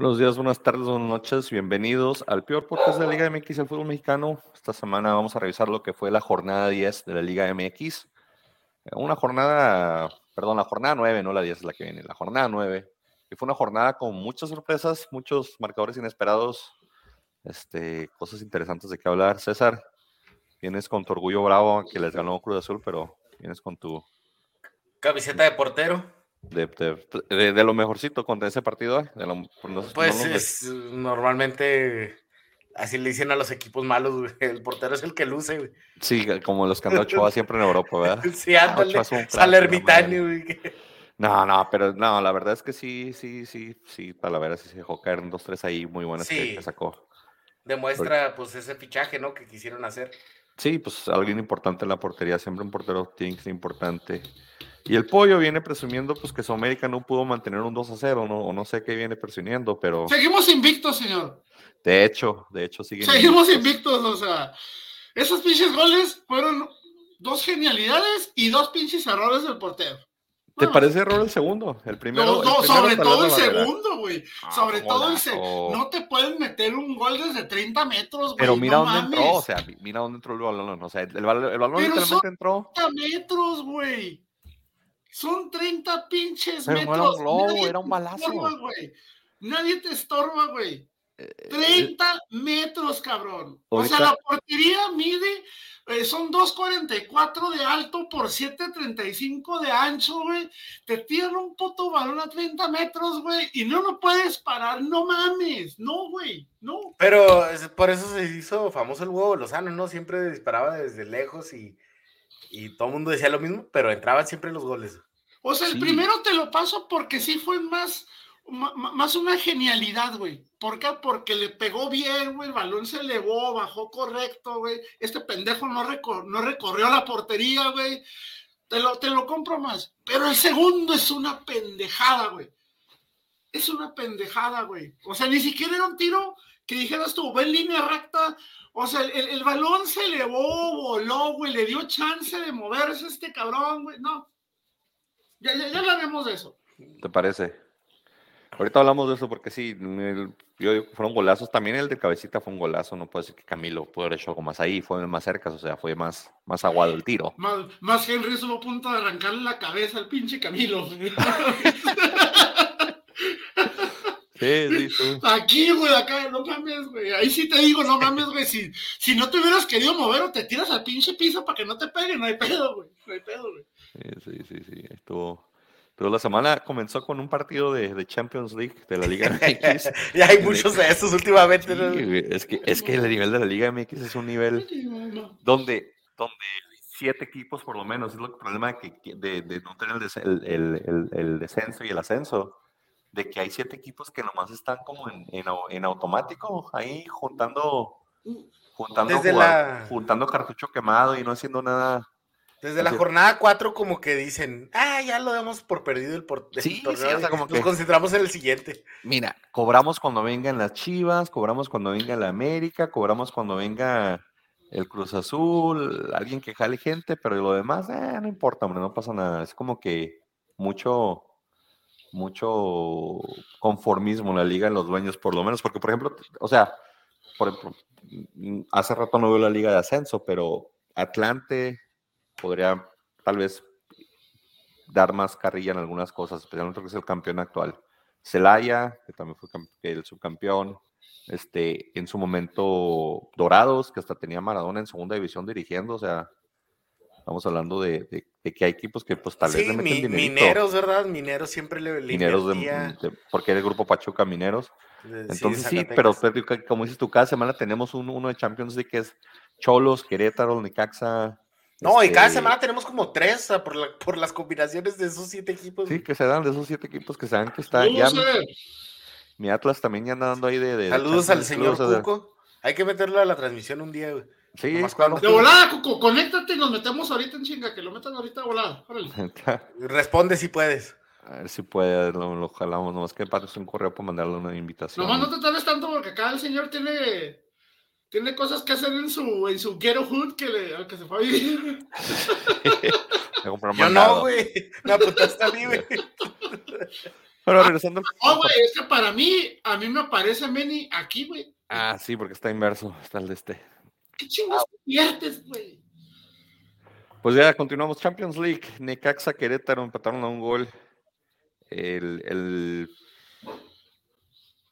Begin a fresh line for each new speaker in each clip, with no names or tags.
Buenos días, buenas tardes, buenas noches. Bienvenidos al peor podcast de la Liga MX el fútbol mexicano. Esta semana vamos a revisar lo que fue la jornada 10 de la Liga MX. Una jornada, perdón, la jornada 9, no la 10 es la que viene, la jornada 9. Que fue una jornada con muchas sorpresas, muchos marcadores inesperados, este, cosas interesantes de qué hablar. César, vienes con tu orgullo bravo que les ganó Cruz Azul, pero vienes con tu...
Camiseta de portero
de, de, lo mejorcito contra ese partido. Eh,
pues es, normalmente así le dicen a los equipos malos, el portero es el que luce.
Sí, como los que han siempre en Europa, ¿verdad?
sí, ándale, Salermitano.
No, no, pero no, la verdad es que sí, sí, sí, sí, para la verdad sí se dejó caer dos, tres ahí muy buenas que, sacó.
Demuestra pues ese fichaje, ¿no? Que quisieron hacer.
Sí, pues alguien importante en la portería, siempre un portero tiene que ser importante. Y el pollo viene presumiendo pues que su América no pudo mantener un 2 a 0, ¿no? o no sé qué viene presumiendo, pero...
Seguimos invictos, señor.
De hecho, de hecho
Seguimos invictos, o sea, esos pinches goles fueron dos genialidades y dos pinches errores del portero.
¿Te parece error el segundo? El primero.
No, sobre todo el segundo, güey. Ah, sobre todo el segundo. No te pueden meter un gol desde 30 metros, güey.
Pero mira dónde entró, o sea, mira dónde entró el balón. O sea, el, balón, el balón literalmente entró.
30 metros, güey. Son 30 pinches metros.
era un balazo.
Nadie te estorba, güey. 30 eh, metros, cabrón. O sea, la portería mide, eh, son 2.44 de alto por 7.35 de ancho, güey. Te tiran un puto balón a 30 metros, güey, y no lo puedes parar, no mames, no, güey, no.
Pero por eso se hizo famoso el huevo Lozano, ¿no? Siempre disparaba desde lejos y y todo el mundo decía lo mismo, pero entraban siempre los goles.
O sea, el primero te lo paso porque sí fue más, más una genialidad, güey. ¿Por qué? Porque le pegó bien, güey, el balón se elevó, bajó correcto, güey. Este pendejo no, no recorrió la portería, güey. Te lo, te lo compro más. Pero el segundo es una pendejada, güey. Es una pendejada, güey. O sea, ni siquiera era un tiro que dijeras tú, va en línea recta, o sea, el, balón se elevó, voló, güey, le dio chance de moverse este cabrón, güey. No. Ya, ya, ya hablaremos de eso.
¿Te parece? Ahorita hablamos de eso porque sí, yo digo fueron golazos. También el de cabecita fue un golazo. No puedo decir que Camilo pudo haber hecho algo más ahí. Fue más cerca, o sea, fue más, más aguado el tiro.
Más, más Henry estuvo a punto de arrancarle la cabeza al pinche Camilo.
Sí, sí,
Aquí, güey, acá, no mames, güey. Ahí sí te digo, no mames, güey. Si, si no te hubieras querido mover o te tiras al pinche piso para que no te peguen, no hay pedo, güey. No hay pedo, güey.
Sí, sí, sí, sí. Estuvo. Pero la semana comenzó con un partido de, de Champions League de la Liga MX.
y hay muchos de esos últimamente.
es, que, es que el nivel de la Liga MX es un nivel donde, donde siete equipos por lo menos. Es el problema que, de, de no tener el, el, el, el descenso y el ascenso de que hay siete equipos que nomás están como en, en, automático, ahí juntando, juntando, juntando cartucho quemado y no haciendo nada.
Desde la jornada cuatro como que dicen, ah, ya lo damos por perdido el, por
sí, o sea, como
nos concentramos en el siguiente.
Mira, cobramos cuando vengan las Chivas, cobramos cuando venga la América, cobramos cuando venga el Cruz Azul, alguien que jale gente, pero lo demás, eh, no importa, hombre, no pasa nada. Es como que mucho, mucho conformismo en la liga en los dueños, por lo menos, porque por ejemplo, o sea, por mm, hace rato no veo la liga de ascenso, pero Atlante podría tal vez dar más carrilla en algunas cosas, especialmente que es el campeón actual. Celaya, que también fue el subcampeón, este, en su momento Dorados, que hasta tenía Maradona en segunda división dirigiendo, o sea, Estamos hablando de, que hay equipos que pues tal vez le
meten Mineros, ¿verdad? Mineros siempre le,
Mineros porque era el grupo Pachuca Mineros. Entonces sí, pero como dices tú, cada semana tenemos uno de Champions League que es Cholos, Querétaro, Necaxa.
No, y cada este semana tenemos como tres por, por las combinaciones de esos siete equipos.
Sí, que se dan de esos siete equipos que se dan que está ya. Mi Atlas también ya anda dando ahí de.
Saludos al señor Cuco. Hay que meterlo a la transmisión un día, güey.
Sí,
De volada, Cuco, conéctate y nos metemos ahorita en chinga, que lo metan ahorita de volada.
Responde si puedes.
A ver si puede, lo, lo jalamos. Nomás que pases un correo para mandarle una invitación.
Nomás no te tardes tanto porque acá el señor tiene, tiene cosas que hacer en su, en su ghetto hood que, le, al que se fue a vivir.
Yo no, güey. No, pues está a mí, güey.
Pero regresando.
No, güey, es que para mí, a mí me aparece Meni aquí, güey.
Ah, sí, porque está inverso, está el de este.
¿Qué chingados pierdes, güey?
Pues ya continuamos. Champions League. Necaxa Querétaro empataron a un gol. El, el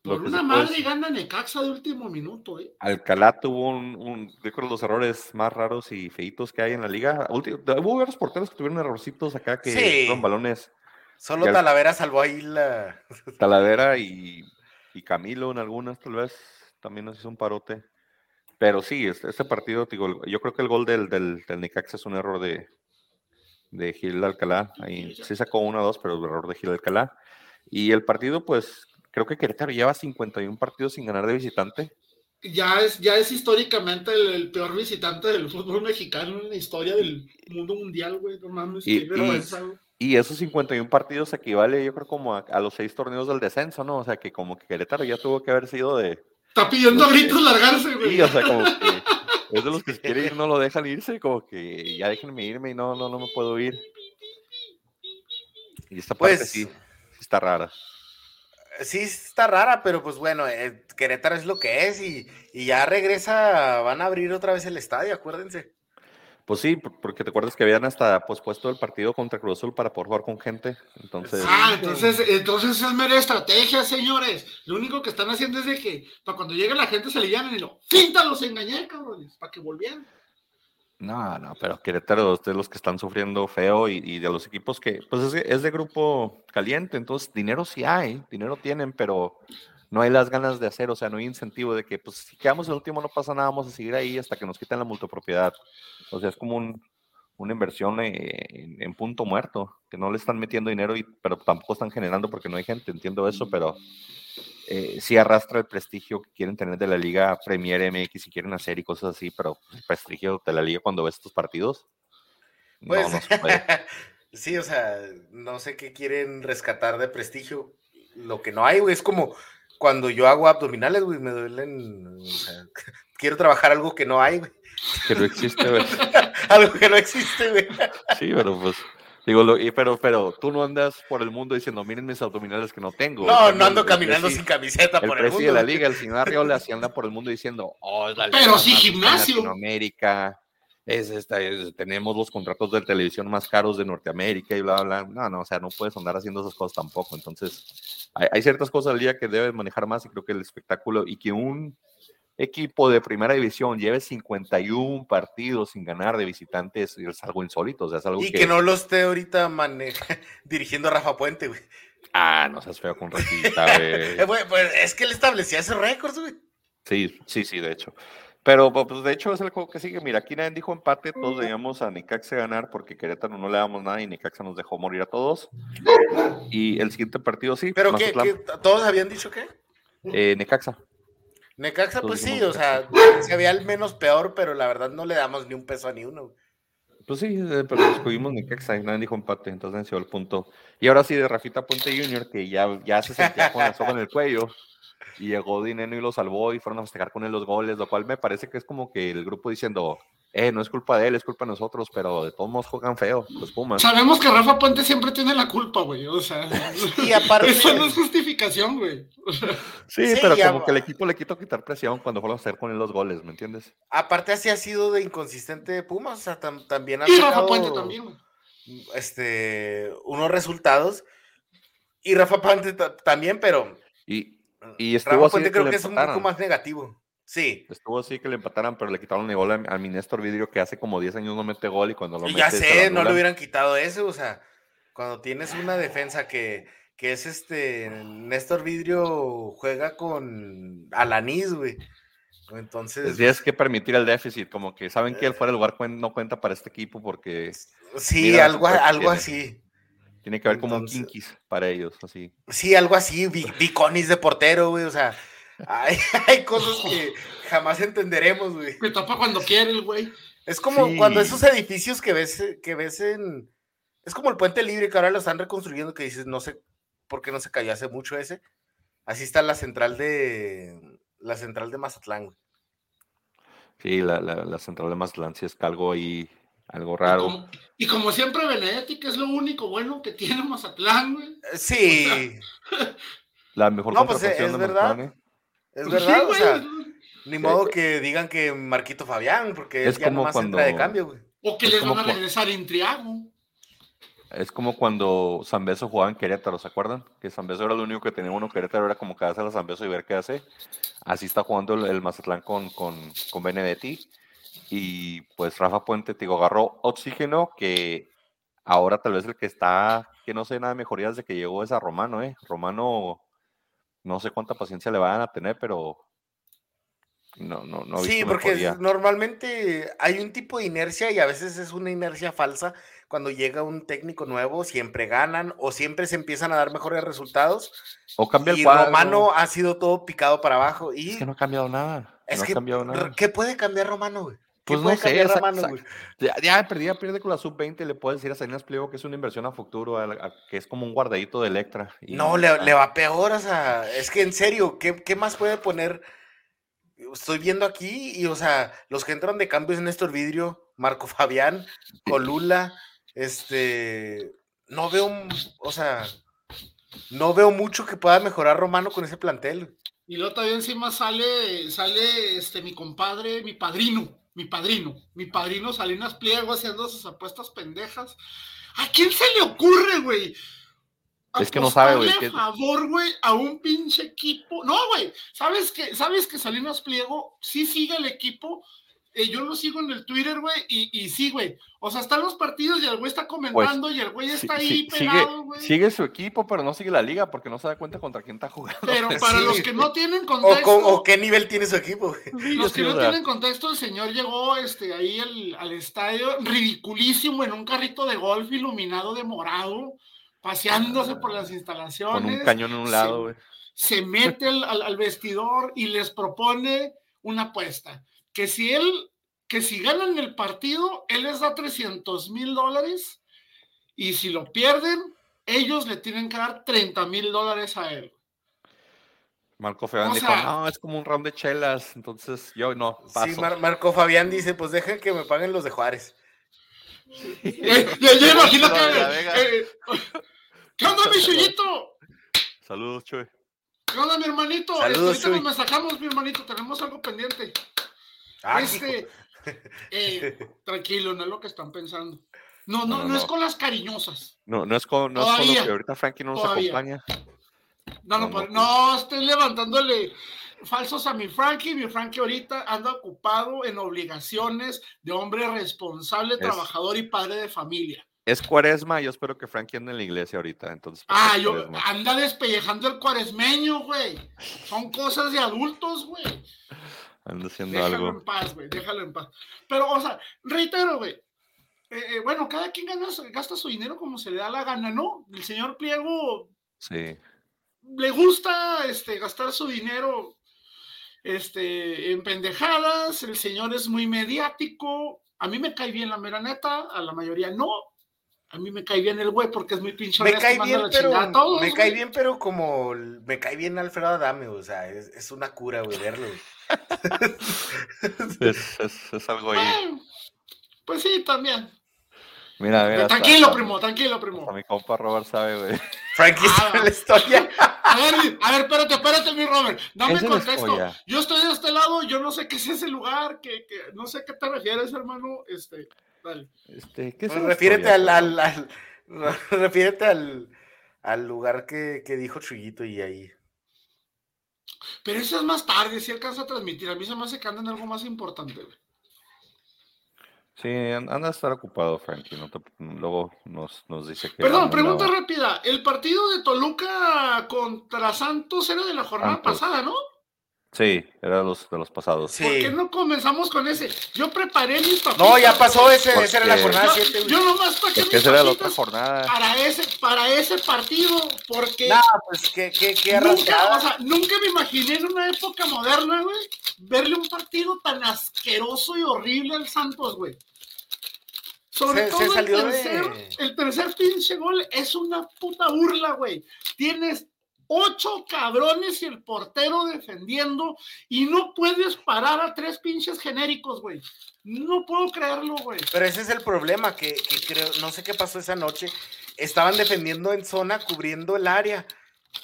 Por una madre gana Necaxa de último minuto, eh.
Alcalá tuvo un, un yo creo los errores más raros y feitos que hay en la liga. Ulti- Hubo varios porteros que tuvieron errorcitos acá que
Sí.
fueron balones
Solo
Y al-
Talavera salvó ahí la.
Talavera y, y Camilo en algunas, tal vez también nos hizo un parote. Pero sí, este, este partido, digo, yo creo que el gol del, del, del Necaxa es un error de, de Gil Alcalá. Ahí sí sacó uno o dos, pero el error de Gil Alcalá. Y el partido, pues, creo que Querétaro lleva 51 partidos sin ganar de visitante.
Ya es, ya es históricamente el, el peor visitante del fútbol mexicano en la historia del mundo mundial, güey. No mames,
Y-
qué vergüenza, güey.
Y esos 51 partidos equivale, yo creo, como a, a los seis torneos del descenso, ¿no? O sea, que como que Querétaro ya tuvo que haber sido de...
Está pidiendo a gritos largarse, güey.
Sí, o sea, como que es de los que se quiere ir, no lo dejan irse, como que ya déjenme irme y no, no, no me puedo ir. Y esta parte
Pues-
sí, sí está rara.
Sí, está rara, pero pues bueno, eh, Querétaro es lo que es y, y ya regresa, van a abrir otra vez el estadio, acuérdense.
Pues sí, por- porque te acuerdas que habían hasta pospuesto el partido contra Cruz Azul para poder jugar con gente. Entonces,
Ah, entonces, entonces es mera estrategia, señores. Lo único que están haciendo es de que para cuando llegue la gente se le llamen y lo finta los engañé, cabrones, para que volvieran.
no, no, pero Querétaro es de los que están sufriendo feo y, y de los equipos que, pues es, es de grupo caliente, entonces dinero sí hay, dinero tienen, pero no hay las ganas de hacer, o sea, no hay incentivo de que, pues si quedamos el último no pasa nada, vamos a seguir ahí hasta que nos quiten la multipropiedad. O sea, es como un, una inversión eh, en, en punto muerto, que no le están metiendo dinero, y, pero tampoco están generando porque no hay gente, entiendo eso, pero eh, sí arrastra el prestigio que quieren tener de la Liga Premier MX y quieren hacer y cosas así, pero el prestigio de la Liga cuando ves estos partidos, no,
Pues,
no se puede.
sí, o sea, no sé qué quieren rescatar de prestigio. Lo que no hay, güey, es como cuando yo hago abdominales, güey, me duelen. O sea, quiero trabajar algo que no hay, güey.
Que no existe, güey.
Algo que no existe, güey.
Sí, pero pues, digo, lo- y- pero, pero tú no andas por el mundo diciendo, miren mis abdominales que no tengo.
No, no ando
el
caminando sin camiseta
El
por el mundo.
de la liga, el señor Arriola, sí anda por el mundo diciendo, oh, es la
Pero
liga
sí gimnasio.
Latinoamérica, es esta, es- tenemos los contratos de televisión más caros de Norteamérica y bla, bla, bla. No, no, o sea, no puedes andar haciendo esas cosas tampoco. Entonces, hay, hay ciertas cosas al día que debes manejar más y creo que el espectáculo y que un equipo de primera división lleve 51 partidos sin ganar de visitantes es algo insólito, o sea, es algo
Y que no lo esté ahorita maneja, dirigiendo a Rafa Puente, güey.
Ah, no seas feo con Rafita, güey.
pues es que él establecía ese récord, güey.
Sí, sí, sí, de hecho. Pero pues de hecho es el juego que sigue. Mira, aquí nadie dijo empate, todos debíamos a Necaxa ganar porque Querétaro no le damos nada y Necaxa nos dejó morir a todos. Y el siguiente partido sí,
Pero que,
Mazatlán,
todos habían dicho que
eh, Necaxa.
Necaxa,
Todos
pues sí, o sea, se veía el menos peor, pero la verdad no le damos ni un peso a ni uno.
Pues sí, eh, pero escogimos Necaxa y nadie dijo empate, entonces venció el punto. Y ahora sí, de Rafita Puente Jr., que ya, ya se sentía con la soga en el cuello, y llegó Dineno y lo salvó y fueron a festejar con él los goles, lo cual me parece que es como que el grupo diciendo, eh, no es culpa de él, es culpa de nosotros, pero de todos modos juegan feo, los Pumas.
Sabemos que Rafa Puente siempre tiene la culpa, güey. O sea,
Y aparte,
eso no es justificación, güey.
Sí,
Sí,
pero como
va.
que el equipo le quitó quitar presión cuando fueron a hacer con él los goles, ¿me entiendes?
aparte así ha sido de inconsistente de Pumas, o sea, tam- también ha
Y Rafa Puente también, güey.
este, unos resultados. Y Rafa Puente ta- también, pero
Y,
Rafa Puente
que
creo
le
que es un poco más negativo. Sí,
Estuvo así que le empataran, pero le quitaron el gol a, a mi Néstor Vidrio, que hace como 10 años no mete gol y cuando lo
Y
mete
ya sé, no le hubieran quitado eso, o sea, cuando tienes una defensa que, que es este, Néstor Vidrio juega con Alanis, güey. Entonces,
tienes que permitir el déficit, como que saben que el fuera de lugar no cuenta para este equipo porque
sí, algo, algo así.
tiene que haber como un kinkis para ellos, así.
Sí, algo así, Viconis de portero, güey, o sea, hay, hay cosas que jamás entenderemos, güey.
Me tapa cuando quiere el güey.
Es como
Sí.
cuando esos edificios que ves, eh, que ves en... Es como el puente libre que ahora lo están reconstruyendo, que dices, no sé por qué no se cayó hace mucho ese. Así está la central de... La central de Mazatlán, güey.
Sí, la, la, la central de Mazatlán sí es que algo ahí Algo raro.
Y como, y como siempre, Benedetti, que es lo único bueno que tiene Mazatlán, güey.
Sí.
La mejor
No, pues,
contratación
es
de
verdad.
Mazatlán, ¿eh?
Es
Pues
verdad,
sí,
o
güey.
sea, ni modo que digan que Marquito Fabián, porque
Es
él ya
como
nomás
cuando-
entra de cambio, güey.
O que
Es
les van a regresar en Triago.
Es como cuando Zambeso jugaba en Querétaro, ¿se acuerdan? Que Zambeso era el único que tenía uno Querétaro, era como quedarse a la Zambeso y ver qué hace. Así está jugando el, el Mazatlán con, con, con Benedetti. Y pues Rafa Puente, te digo, agarró oxígeno que ahora tal vez el que está, que no sé nada de mejoría desde que llegó es a Romano, ¿eh? Romano, no sé cuánta paciencia le van a tener, pero no, no, no
sí, porque
mejoría.
normalmente hay un tipo de inercia y a veces es una inercia falsa. Cuando llega un técnico nuevo, siempre ganan o siempre se empiezan a dar mejores resultados.
O cambia el
y
cuadro.
Romano ha sido todo picado para abajo. Y
Es que no ha cambiado nada.
es
no
que,
ha cambiado nada.
¿qué puede cambiar Romano, güey? ¿Qué
Pues no sé, esa-? Ya, ya perdí, pierde con la sub-20, le puedes decir a Salinas Pliego que es una inversión a futuro, a la- a- que es como un guardadito de Electra. y-
No, le,
ah,
le va peor, o sea, es que en serio, ¿qué, qué más puede poner? Estoy viendo aquí y, o sea, los que entran de cambio es Néstor Vidrio, Marco Fabián, Colula, este, no veo, o sea, no veo mucho que pueda mejorar Romano con ese plantel.
Y luego todavía encima sale, sale este mi compadre, mi padrino, mi padrino, mi padrino Salinas Pliego haciendo sus apuestas pendejas. ¿A quién se le ocurre, güey?
Es que no sabe, güey, que-
favor, güey, a un pinche equipo. No, güey, ¿sabes que ¿Sabes que Salinas Pliego sí sigue el equipo? Eh, yo lo sigo en el Twitter, güey, y, y sí, güey. O sea, están los partidos y el güey está comentando y el güey
Pues, sí-
está
sí-
ahí pegado, güey.
sigue su equipo, pero no sigue la liga porque no se da cuenta contra quién está jugando.
Pero para
Sí.
los que no tienen
O,
contexto.
con- o qué nivel tiene su equipo, güey.
Sí,
Los
sí,
que no tienen contexto, el señor llegó este, ahí al, al estadio ridiculísimo en un carrito de golf iluminado de morado, paseándose por las instalaciones.
con un cañón en un
se-
lado, güey.
Se mete al, al- al vestidor y les propone una apuesta. Que si él, que si ganan el partido, él les da 300 mil dólares y si lo pierden, ellos le tienen que dar 30 mil dólares a él.
Marco Fabián
o
dijo,
sea-
no, es como un round de chelas, entonces yo no, paso.
Sí, Mar- Marco Fabián dice, pues dejen que me paguen los de Juárez.
Eh, yo, yo imagino que. eh, ¿Qué onda, mi chuyito?
Saludos, Chuy.
¿Qué onda, mi hermanito?
Saludos,
ahorita nos mensajamos, mi hermanito. Tenemos algo pendiente.
Ah,
este, eh, tranquilo, no es lo que están pensando. No, no,
No,
no,
no,
es con las cariñosas.
No, no es con, no es con lo que ahorita Frankie no nos
Todavía.
acompaña.
No, no,
No,
estoy levantándole falsos a mi Frankie. Mi Frankie ahorita anda ocupado en obligaciones de hombre responsable,
Es-
trabajador y padre de familia.
Es cuaresma, yo espero que Frankie ande en la iglesia ahorita, entonces. pues,
Ah, yo,
cuaresma.
anda despellejando el cuaresmeño, güey. Son cosas de adultos, güey.
Anda haciendo
Déjalo
algo.
en paz, güey, déjalo en paz. Pero, o sea, reitero, güey. eh, eh, bueno, cada quien gana, gasta su dinero como se le da la gana, ¿no? El señor Pliego
Sí.
le gusta este, gastar su dinero este, en pendejadas. El señor es muy mediático. A mí me cae bien la mera neta, a la mayoría no. A mí me cae bien el güey porque es muy pinche
Me cae bien, pero
chingada a todos,
me cae bien, pero como me cae bien Alfredo Adame, o sea, es, es una cura, güey, verlo.
Es, es, es algo ahí.
Bueno, pues sí, también.
Mira, a ver. hasta-
tranquilo,
hasta-
primo, tranquilo, primo.
mi compa Robert sabe, güey.
Frankie
Ah.
sabe la historia.
A ver, a ver, espérate, espérate, mi Robert. Dame contexto. Yo estoy de este lado, yo no sé qué es ese lugar, que, que- no sé a qué te refieres, hermano. Este, dale.
Este, ¿qué es
Pues refiérete al, al, al- refiérete al, al lugar que, que dijo Chuyito y ahí.
Pero eso es más tarde, si alcanza a transmitir. A mí se me hace que anda en algo más importante. güey.
Sí, an- anda a estar ocupado, Frankie. No te- luego nos, nos dice que.
Perdón, pregunta rápida. El partido de Toluca contra Santos era de la jornada
Santos.
pasada, ¿no?
Sí, era de los, de los pasados.
Sí.
¿Por qué no comenzamos con ese? Yo preparé mis papitas.
No, ya pasó ese,
Porque-
esa era la jornada
Yo,
7.
yo nomás saqué
Porque
mis
era la otra jornada.
para ese, para ese partido, porque
No, pues qué, qué, qué
nunca, o sea, nunca me imaginé en una época moderna, güey, verle un partido tan asqueroso y horrible al Santos, güey. Sobre
Se- se
todo el,
salió de-
tercer, el tercer pinche gol es una puta burla, güey. Tienes ocho cabrones y el portero defendiendo y no puedes parar a tres pinches genéricos, güey. No puedo creerlo, güey.
Pero ese es el problema, que, que creo, no sé qué pasó esa noche. Estaban defendiendo en zona, cubriendo el área.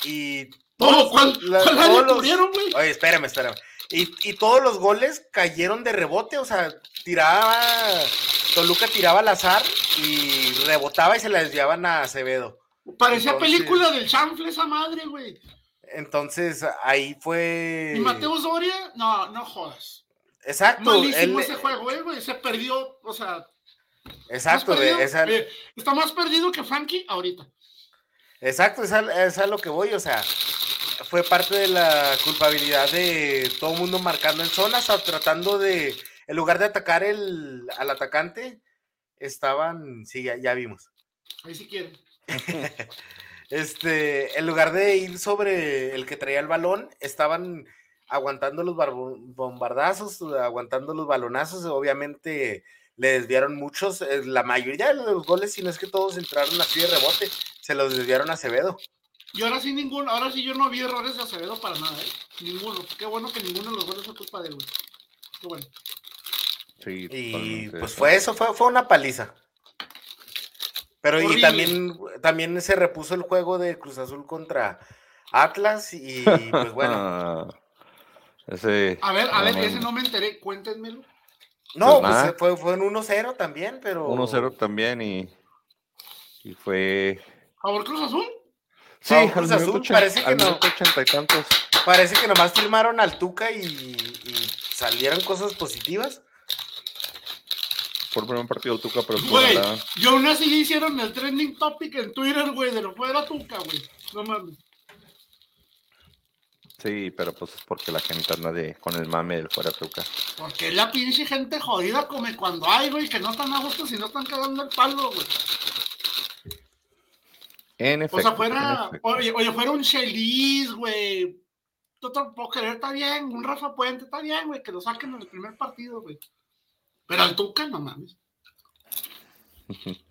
Y
¿Todo?
todos
¿Cuál,
la-
cuál área
todos los-
cubrieron, güey?
Oye, espérame, espérame. Y, y todos los goles cayeron de rebote, o sea, tiraba, Toluca tiraba al azar y rebotaba y se la desviaban a Acevedo.
Parecía
entonces-
película del chanfle esa madre, güey.
Entonces ahí fue.
Y Mateo Soria, no, no jodas.
Exacto,
Malísimo
él-
ese juego, eh, güey. Se perdió, o sea.
exacto, de- esa-
eh, está más perdido que Frankie ahorita.
exacto, es a, es a lo que voy, o sea, fue parte de la culpabilidad de todo el mundo marcando en zonas, o tratando de, en lugar de atacar el, al atacante, estaban, sí, ya, ya vimos.
Ahí si quieren.
Este, en lugar de ir sobre el que traía el balón, estaban aguantando los bombardazos, aguantando los balonazos. Obviamente le desviaron muchos. eh, La mayoría de los goles, si no es que todos entraron así de rebote, se los desviaron a Acevedo.
Y ahora sí ninguno, ahora sí yo no vi errores de Acevedo para nada, ¿eh? Ninguno. Qué bueno que ninguno de los goles fue culpa de él. Qué bueno.
Sí,
Y pues fue eso, fue, fue una paliza. Pero y también, también se repuso el juego de Cruz Azul contra Atlas y pues bueno.
Ah, ese.
A ver, a ver,
no,
ese no me enteré, cuéntenmelo.
No,
Pues
pues,
nada.
fue, fue en 1-0 también, pero...
1-0 también y. Y fue.
¿Favor Cruz Azul?
Sí,
Cruz Azul parece que no.
y tantos.
Parece que nomás filmaron al Tuca y, y salieron cosas positivas.
El primer partido de Tuca, pero
Güey, y aún así hicieron el trending topic en Twitter, güey, de lo fuera Tuca, güey. No mames.
Sí, pero pues es porque la gente anda de, con el mame del fuera Tuca.
Porque la pinche gente jodida come cuando hay, güey, que no están a gusto si no están cagando el palo, güey.
En efecto.
O sea, fuera, oye, oye, fuera un Chelis, güey. Tú tampoco querer, está bien. Un Rafa Puente, está bien, güey, que lo saquen en el primer partido, güey. Pero al Tuca, no mames.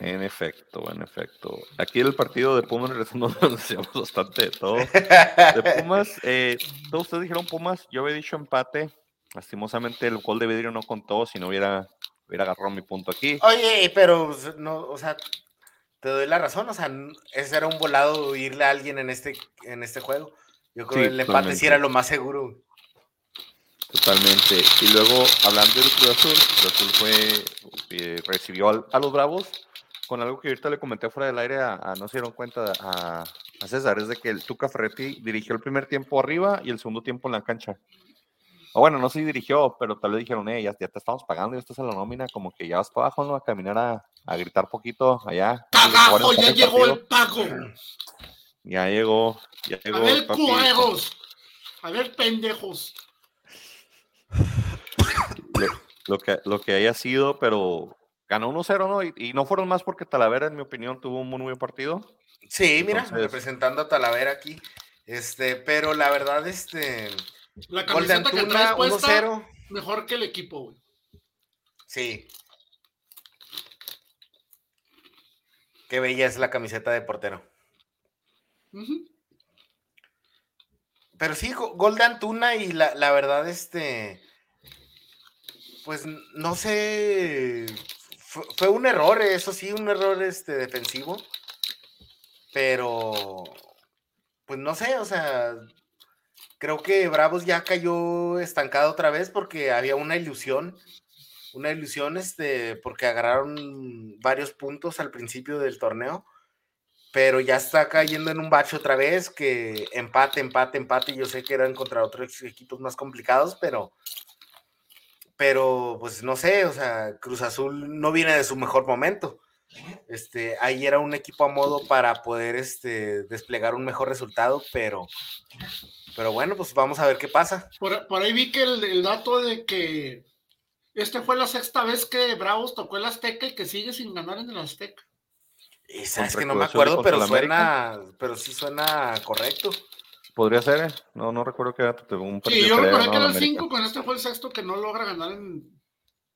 En efecto, en efecto. Aquí el partido de Pumas regresando nos decíamos bastante de todo. De Pumas, eh, todos ustedes dijeron Pumas, yo había dicho empate. Lastimosamente el gol de vidrio no contó, si no hubiera, hubiera agarrado mi punto aquí.
Oye, pero no, o sea, te doy la razón, o sea, ese era un volado irle a alguien en este, en este juego. Yo creo
Sí,
que el empate
totalmente.
sí era lo más seguro.
Totalmente. Y luego, hablando del Cruz Azul, Cruz Azul fue, eh, recibió al- a los Bravos con algo que ahorita le comenté fuera del aire, a, a- no se dieron cuenta a, a César, es de que el Tuca Ferretti dirigió el primer tiempo arriba y el segundo tiempo en la cancha. O bueno, no sé si dirigió, pero tal vez dijeron, eh, ya, ya te estamos pagando, ya estás en la nómina, como que ya vas para abajo, ¿no? A caminar a, a gritar poquito allá.
¡Cagajo! Ya
el
llegó el pago.
Ya llegó, ya llegó.
A ver,
papi.
cueros. A ver, pendejos.
Lo, lo que, lo que haya sido, pero ganó 1-0, ¿no? Y, y no fueron más porque Talavera, en mi opinión, tuvo un muy buen partido.
Sí, mira, representando a Talavera aquí. Este, pero la verdad, este,
La camiseta que traes
Antuna,
puesta,
1-0.
mejor que el equipo, güey.
Sí. Qué bella es la camiseta de portero. Pero sí, go- gol de Antuna y la, la verdad, este, pues no sé, fue, un error, eso sí, un error este, defensivo, pero, pues no sé, o sea, creo que Bravos ya cayó estancado otra vez porque había una ilusión, una ilusión, este, porque agarraron varios puntos al principio del torneo pero ya está cayendo en un bache otra vez, que empate, empate, empate, yo sé que eran contra otros equipos más complicados, pero, pero pues no sé, o sea, Cruz Azul no viene de su mejor momento. Este, ahí era un equipo a modo para poder este, desplegar un mejor resultado, pero, pero bueno, pues vamos a ver qué pasa.
Por, por ahí vi que el, el dato de que este fue la sexta vez que Bravos tocó el Azteca y que sigue sin ganar en el Azteca.
Y sabes que no me acuerdo, pero
América.
suena, pero sí suena correcto.
Podría ser, ¿eh? No, no recuerdo que era tuvo un
Sí, yo
¿no?
que era el
América.
5, con este fue el sexto que no logra ganar en,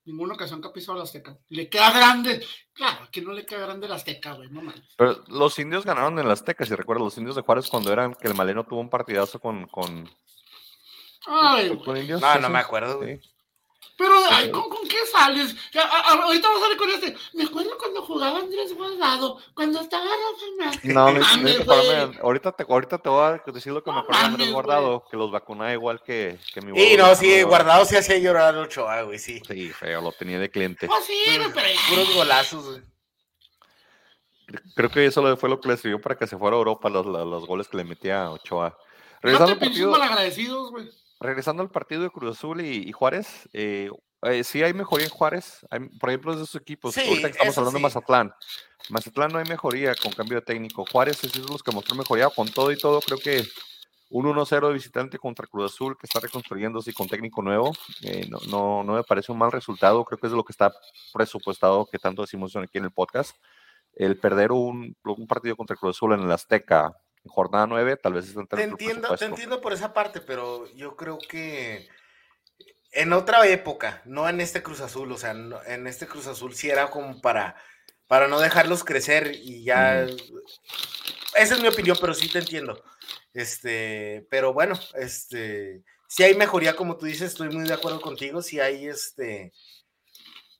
Ninguna ocasión que ha pisado la Azteca. Le queda grande. Claro, que no le queda grande la Azteca, güey, no mames.
Pero los indios ganaron en la Azteca, si recuerdas, los indios de Juárez cuando eran que el Maleno tuvo un partidazo con. con,
Ay,
con indios.
No, no me acuerdo, güey.
Sí.
Pero, ay, ¿con, con qué sales? Ya, a- a- ahorita vamos a salir con este. Me acuerdo cuando jugaba Andrés Guardado, cuando estaba Rafa Márquez.
No, no,
Mames,
no,
güey.
espérame, ahorita te, ahorita te voy a decir lo que me acuerdo de Andrés Guardado, que los vacunaba igual que, que mi
Y no, sí,
Guardado.
guardado se hacía llorar a Ochoa, güey, sí.
Sí, feo, lo tenía de cliente.
Pues sí, pero ya.
Puros golazos, güey.
Creo que eso fue lo que le sirvió para que se fuera a Europa, los, los, los goles que le metía a Ochoa.
No
Regresando
te
al
pinches
partido,
malagradecidos, güey.
Regresando al partido de Cruz Azul y, y Juárez, eh, eh, sí hay mejoría en Juárez. Hay- por ejemplo, de esos equipos.
Sí,
ahorita que estamos hablando
sí.
de Mazatlán. Mazatlán no hay mejoría con cambio de técnico. Juárez es de los que mostró mejoría con todo y todo. Creo que un 1-0 de visitante contra Cruz Azul que está reconstruyéndose con técnico nuevo. eh, no, no, no me parece un mal resultado. Creo que es de lo que está presupuestado, que tanto decimos aquí en el podcast. El perder un, un partido contra Cruz Azul en el Azteca jornada 9, tal vez está dentro
Te entiendo, te entiendo por esa parte, pero yo creo que en otra época, no en este Cruz Azul, o sea, no- en este Cruz Azul sí era como para, para no dejarlos crecer y ya. Esa es mi opinión, pero sí te entiendo. Este, pero bueno, este, si hay mejoría, como tú dices, estoy muy de acuerdo contigo. Si hay este,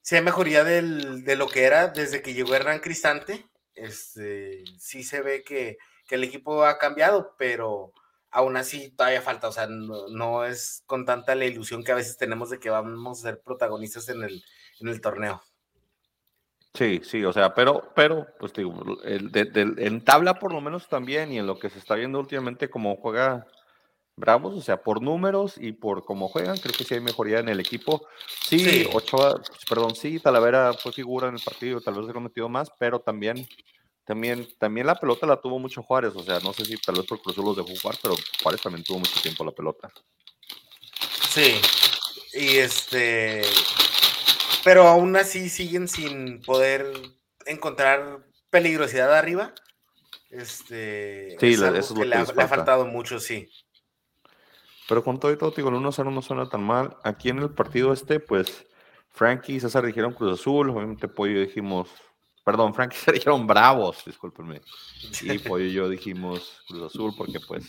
si hay mejoría del- de lo que era desde que llegó Hernán Cristante. Este, sí se ve que, que el equipo ha cambiado, pero aún así todavía falta. O sea, no, no es con tanta la ilusión que a veces tenemos de que vamos a ser protagonistas en el, en el torneo.
Sí, sí, o sea, pero, pero, pues digo, el, de- del- en tabla por lo menos también y en lo que se está viendo últimamente como juega Bravos, o sea, por números y por cómo juegan, creo que sí hay mejoría en el equipo. Sí,
Sí.
Ochoa, perdón, sí, Talavera fue figura en el partido, tal vez se ha metido más, pero también, también, también la pelota la tuvo mucho Juárez, o sea, no sé si tal vez por Cruz Azul los dejó jugar, pero Juárez también tuvo mucho tiempo la pelota.
Sí. Y este. Pero aún así siguen sin poder encontrar peligrosidad arriba. Este.
Sí,
es
le-
algo
eso es lo
que
que
le, ha,
les
le ha
falta.
faltado mucho, sí.
Pero con todo y todo, digo, el 1-0 no suena tan mal. Aquí en el partido este, pues, Frankie y César dijeron Cruz Azul, obviamente Pollo dijimos, perdón, Frankie y César dijeron Bravos, discúlpenme. Y Pollo y yo dijimos Cruz Azul porque, pues,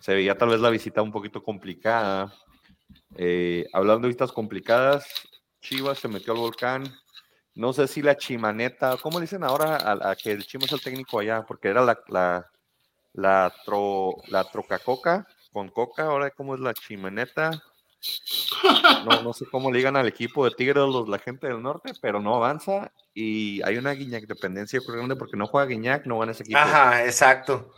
se veía tal vez la visita un poquito complicada. Eh, hablando de vistas complicadas, Chivas se metió al volcán. No sé si la chimaneta, ¿cómo dicen ahora a, a que el Chimo es el técnico allá? Porque era la, la, la, tro, la trocacoca con coca, ahora cómo es la chimeneta. No, no sé cómo le digan al equipo de Tigres los, la gente del norte, pero no avanza y hay una Guiñac dependencia grande porque no juega Guiñac, no gana ese equipo.
Ajá, exacto.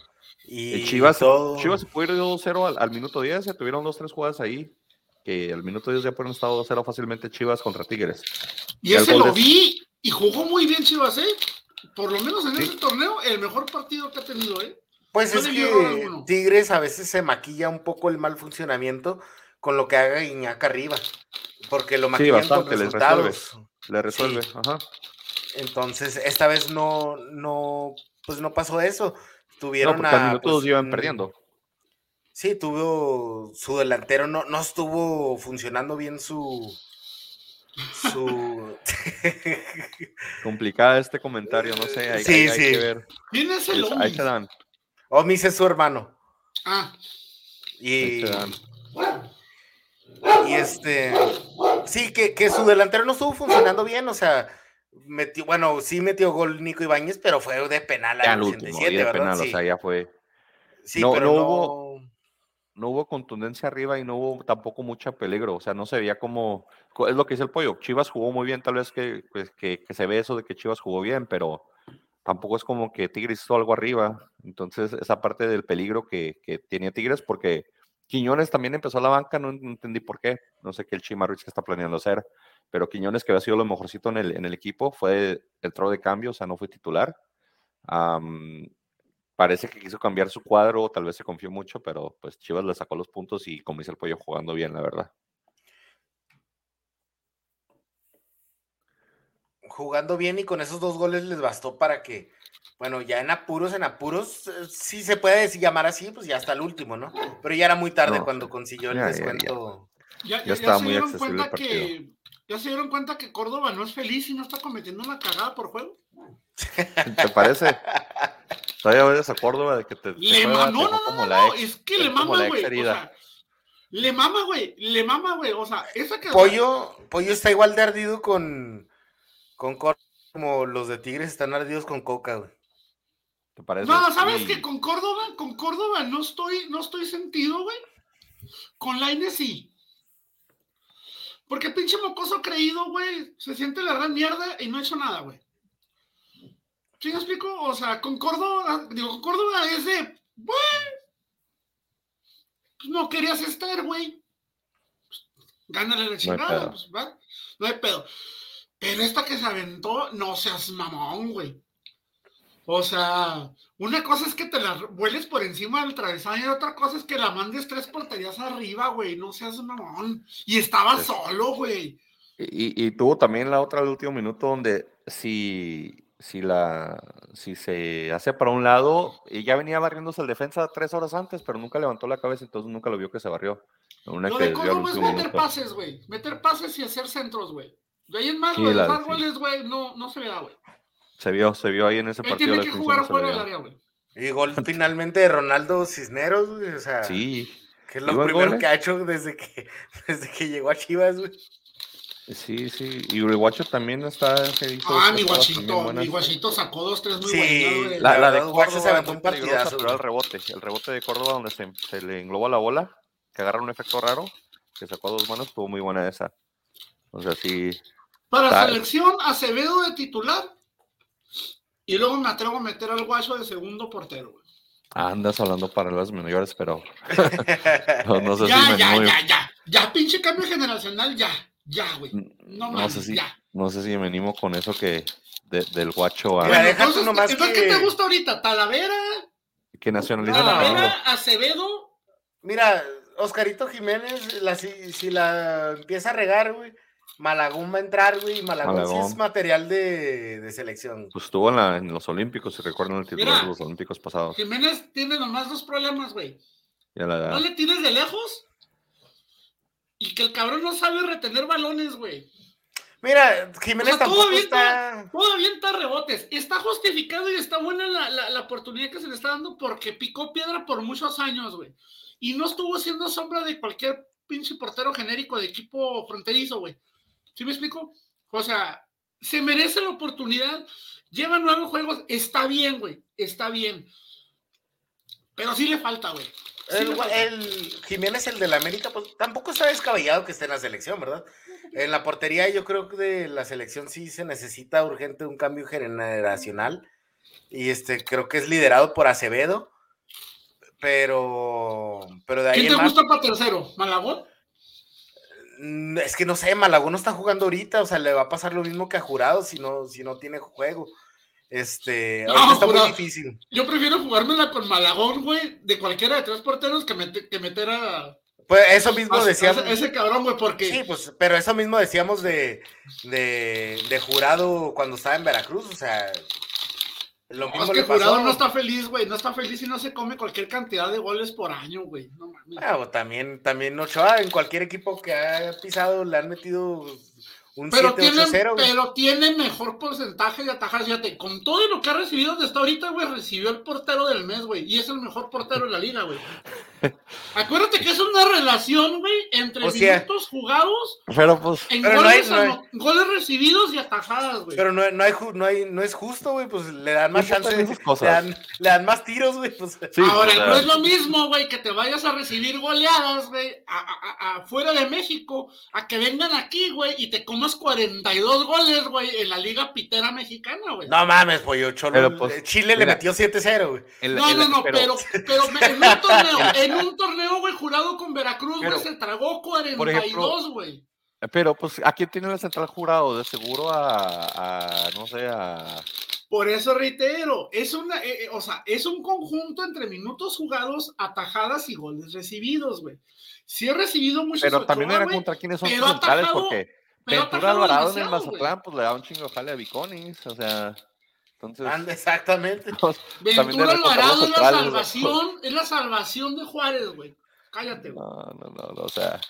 Y
Chivas,
todo-
Chivas se pudo ir 2-0 al, al minuto 10, se tuvieron dos, tres jugadas ahí, que al minuto 10 ya pueden estado 2-0 fácilmente Chivas contra Tigres.
Y ese lo
de-
vi y jugó muy bien Chivas, ¿eh? Por lo menos en
Sí.
ese torneo, el mejor partido que ha tenido, ¿eh?
Pues
no
es que. Tigres a veces se maquilla un poco el mal funcionamiento con lo que haga Guiñac arriba. Porque lo
Sí,
maquillan con
bastante, resuelve.
resultados.
Le resuelve,
Sí.
ajá.
Entonces, esta vez no, no, pues no pasó eso.
No,
Tuvieron
porque al
a,
minuto
pues,
2 iban
un-
perdiendo.
Sí, tuvo su delantero, no, no estuvo funcionando bien su. su.
Complicada este comentario, no sé, hay,
Sí,
hay- hay
sí.
que ver.
¿Quién es el Omis?
se dan,
Omis es su hermano.
Ah,
ahí
Y,
se dan.
Y este. Sí, que, que su delantero no estuvo funcionando bien, o sea. Metió, bueno, sí metió gol Nico Ibáñez, pero fue de penal
Ya
al
al último,
87,
y de
¿verdad?
penal,
sí,
o sea, ya fue.
sí,
no-
pero
no
no,
hubo- no hubo contundencia arriba y no hubo tampoco mucho peligro, o sea, no se veía como, co- es lo que dice el pollo, Chivas jugó muy bien, tal vez que, pues, que, que se ve eso de que Chivas jugó bien, pero tampoco es como que Tigres hizo algo arriba, entonces esa parte del peligro que, que tenía Tigres, porque Quiñones también empezó a la banca, no, entendí por qué, no sé qué el Chima Ruiz que está planeando hacer, pero Quiñones que había sido lo mejorcito en el, en el equipo, fue, entró de cambio, o sea, no fue titular. Parece que quiso cambiar su cuadro, tal vez se confió mucho, pero pues Chivas le sacó los puntos y como dice el pollo, jugando bien, la verdad.
jugando bien y con esos dos goles les bastó para que, bueno, ya en apuros, en apuros, eh, sí se puede llamar así, pues ya hasta el último, ¿no? Pero ya era muy tarde
No,
cuando consiguió el
ya, ya, ya.
descuento.
ya,
Ya
ya,
estaba
se
muy
dieron
accesible el
cuenta que ¿Ya se dieron cuenta que Córdoba no es feliz y no está cometiendo una cagada por juego?
¿Te parece? Todavía vayas a Córdoba de que te. te
Le
juega,
no, no, no,
como
no,
la
no,
ex,
es que
es
le mama, güey. O
herida.
sea, le mama, güey, le mama, güey. O sea, esa que.
Pollo, Pollo está igual de ardido con, con Cor- como los de Tigres están ardidos con Coca, güey.
¿Te parece?
No, ¿sabes que Con Córdoba, con Córdoba no estoy, no estoy sentido, güey. Con Laine sí. Porque pinche mocoso creído, güey, se siente la gran mierda y no ha hecho nada, güey. ¿Sí me explico? O sea, con Córdoba, digo, con Córdoba es de, güey, pues no querías estar, güey. Pues, Gánale la chingada,
pedo.
pues, va. No hay pedo. Pero esta que se aventó, no seas mamón, güey. O sea, una cosa es que te la vueles por encima del travesaño y otra cosa es que la mandes tres porterías arriba, güey. No seas mamón. Y estaba
Sí.
solo, güey.
Y, y tuvo también la otra del último minuto donde si, si, la, si se hace para un lado, y ya venía barriéndose el defensa tres horas antes, pero nunca levantó la cabeza, entonces nunca lo vio que se barrió. Una
Lo
que
de
al
Córdoba es meter
minuto.
pases, güey. Meter pases y hacer centros, güey. De ahí en más,
Sí,
los
sí.
goles, güey, no, no se le da, güey.
Se vio, se vio ahí en ese
Él
partido.
tiene que jugar fuera del área, güey.
Y gol finalmente de Ronaldo Cisneros, güey. O sea,
Sí,
que es lo
¿Iba el
primero
gol, eh?
que ha hecho desde que, desde que llegó a Chivas, güey.
sí, sí. Y Uruguacho también está. hizo
Ah, mi guachito, mi guachito sacó dos, tres muy
Sí,
buenas.
La,
La
de
Guacho se
Córdoba
aventó un partidazo,
pero el rebote, el rebote de Córdoba donde se, se le englobó la bola, que agarra un efecto raro, que sacó a dos manos, estuvo muy buena esa. O sea, sí,
Para
Está-
selección, Acevedo de titular. Y luego me atrevo a meter al guacho de segundo portero, güey.
andas hablando para las mayores, pero no, no sé
Ya,
si me
ya,
animo-
ya, ya. Ya, pinche cambio generacional, ya. Ya, güey. No
no,
mames,
sé si,
ya.
no sé si me animo con eso que de- del guacho a
tú
entonces,
nomás
entonces,
que-
¿qué te gusta ahorita? ¿Talavera?
que nacionalizan a
¿Talavera? ¿Acevedo?
Mira, Oscarito Jiménez, la, si, si la empieza a regar, güey, Malagón va a entrar, güey, y Malagón, sí
Malagón.
es material de, de selección.
Pues estuvo en, la- en los Olímpicos, si recuerdan el titular
Mira.
de los Olímpicos pasados.
Jiménez tiene nomás dos problemas, güey.
Ya la edad.
No le tires de lejos y que el cabrón no sabe retener balones, güey.
Mira, Jiménez
O sea,
tampoco
todavía
está...
Todavía está rebotes. Está justificado y está buena la, la- la oportunidad que se le está dando porque picó piedra por muchos años, güey. Y no estuvo siendo sombra de cualquier pinche portero genérico de equipo fronterizo, güey. ¿Sí me explico? O sea, se merece la oportunidad. Lleva nueve juegos. Está bien, güey. Está bien. Pero sí le falta, güey. Sí
El, Jiménez, el de la América, pues tampoco está descabellado que esté en la selección, ¿verdad? En la portería yo creo que de la selección sí se necesita urgente un cambio generacional. Y este creo que es liderado por Acevedo. Pero, pero de ahí
¿Quién
en
te
más,
gusta para tercero? ¿Malagón?
Mm, es que no sé, Malagón no está jugando ahorita, o sea, le va a pasar lo mismo que a Jurado si no, si no tiene juego. Este,
No,
está
Jurado.
muy difícil.
Yo prefiero jugármela con Malagón, güey, de cualquiera de tres porteros que, mete- que meter a,
Pues eso mismo decíamos.
ese, ese cabrón, güey, porque
Sí, pues, pero eso mismo decíamos de, de, de jurado cuando estaba en Veracruz, o sea, lo mismo
es que
le pasó.
Jurado no está feliz, güey. No está feliz y no se come cualquier cantidad de goles por año, güey. No mames.
Ah, o también, también Ochoa, en cualquier equipo que ha pisado le han metido un
pero, tiene,
7-8-0. güey.
pero tiene mejor porcentaje de atajar. Fíjate, con todo lo que ha recibido desde ahorita, güey, recibió el portero del mes, güey. Y es el mejor portero de la liga, güey. Acuérdate que es una relación, güey, entre
O sea-
minutos jugados
Pero pues,
en
Pero no hay-
goles,
no hay-
goles recibidos y atajadas, güey.
Pero no, no, hay, ju- no, hay, no es justo, güey, pues le dan más
No importan
chance,
esas
le
cosas.
dan, le dan más tiros, güey, pues.
sí,
Ahora,
o sea,
no es lo mismo, güey, que te vayas a recibir goleadas, güey, a- a- a- afuera de México, a que vengan aquí, güey, y te comas 42 goles, güey, en la Liga Pitera Mexicana, güey.
No mames, pollo, Cholo,
Pero, pues,
Chile le metió 7-0, güey.
No, no, no, pero, pero, en un torneo, en un torneo, güey, jurado con Veracruz, güey, se tragó
por
42, güey.
Pero pues, ¿a quién tiene la central jurado? De seguro a, a no sé, a...
Por eso reitero, es una, eh, eh, o sea, es un conjunto entre minutos jugados, atajadas y goles recibidos, güey. Sí he recibido muchos
Pero también era contra quiénes son centrales,
atajado-
porque Ventura Alvarado en el. Mazatlán, pues le da un chingo jale a Viconis, o sea, entonces...
Anda, exactamente.
Ventura Alvarado es la salvación, es la salvación de Juárez, güey. Cállate, güey.
No, no, no, no, o sea,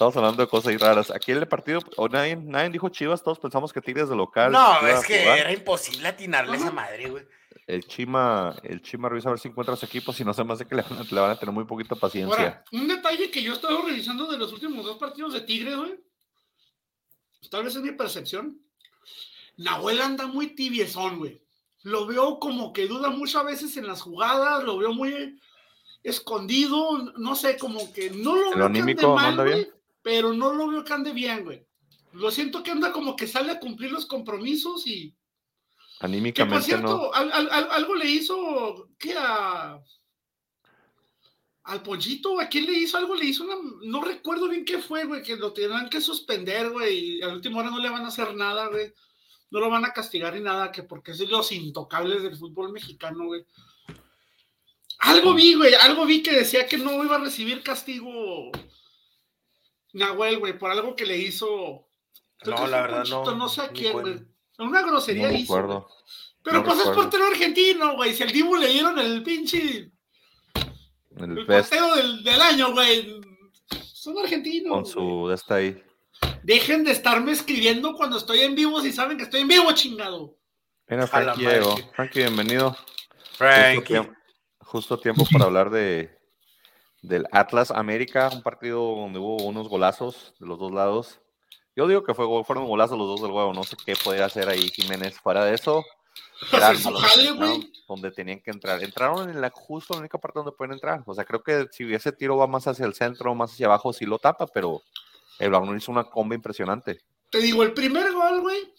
Estamos hablando de cosas ahí raras. Aquí en el partido, o nadie, nadie dijo Chivas, todos pensamos que Tigres de local.
No, es que
jugar.
era imposible atinarle a esa madre, güey.
El Chima, el Chima revisa a ver si encuentra a su equipo, si no se me hace que le van a, le van a tener muy poquita paciencia.
Ahora, un detalle que yo he estado revisando de los últimos dos partidos de Tigres, güey. Tal vez es mi percepción. Nahuel anda muy tibiezón, güey. Lo veo como que duda muchas veces en las jugadas, lo veo muy escondido, no sé, como que no lo
¿El
veo que ande mal,
bien?
güey, pero no lo veo que ande bien, güey. Lo siento que anda como que sale a cumplir los compromisos y que por
Anímicamente
cierto,
no.
al- al- al- algo le hizo, ¿qué? A, al pollito, ¿a quién le hizo algo? Le hizo una, no recuerdo bien qué fue, güey, que lo tendrán que suspender, güey, y a la última hora no le van a hacer nada, güey. No lo van a castigar ni nada, que porque es de los intocables del fútbol mexicano, güey. Algo vi, güey, algo vi que decía que no iba a recibir castigo Nahuel, güey, por algo que le hizo. creo
No, la verdad, no,
No sé a quién, güey. Una grosería
No
hizo. güey.
acuerdo.
Pero
No
pues es
recuerdo.
portero argentino, güey. Si el Dibu le dieron el pinche.
El
El portero del, del año, güey. Son argentinos.
con su de esta ahí.
Dejen de estarme escribiendo cuando estoy en vivo si saben que estoy en vivo, chingado.
Mira, Frankie bienvenido.
Frankie.
justo tiempo para hablar de del Atlas América, un partido donde hubo unos golazos de los dos lados. Yo digo que fue, gol- fueron golazos los dos del huevo. No sé qué podía hacer ahí Jiménez fuera de eso. Donde tenían que entrar. Entraron en la justo la única parte donde pueden entrar. O sea, creo que si ese tiro va más hacia el centro, más hacia abajo, sí lo tapa, pero el balón hizo una comba impresionante.
Te digo, el primer gol, güey.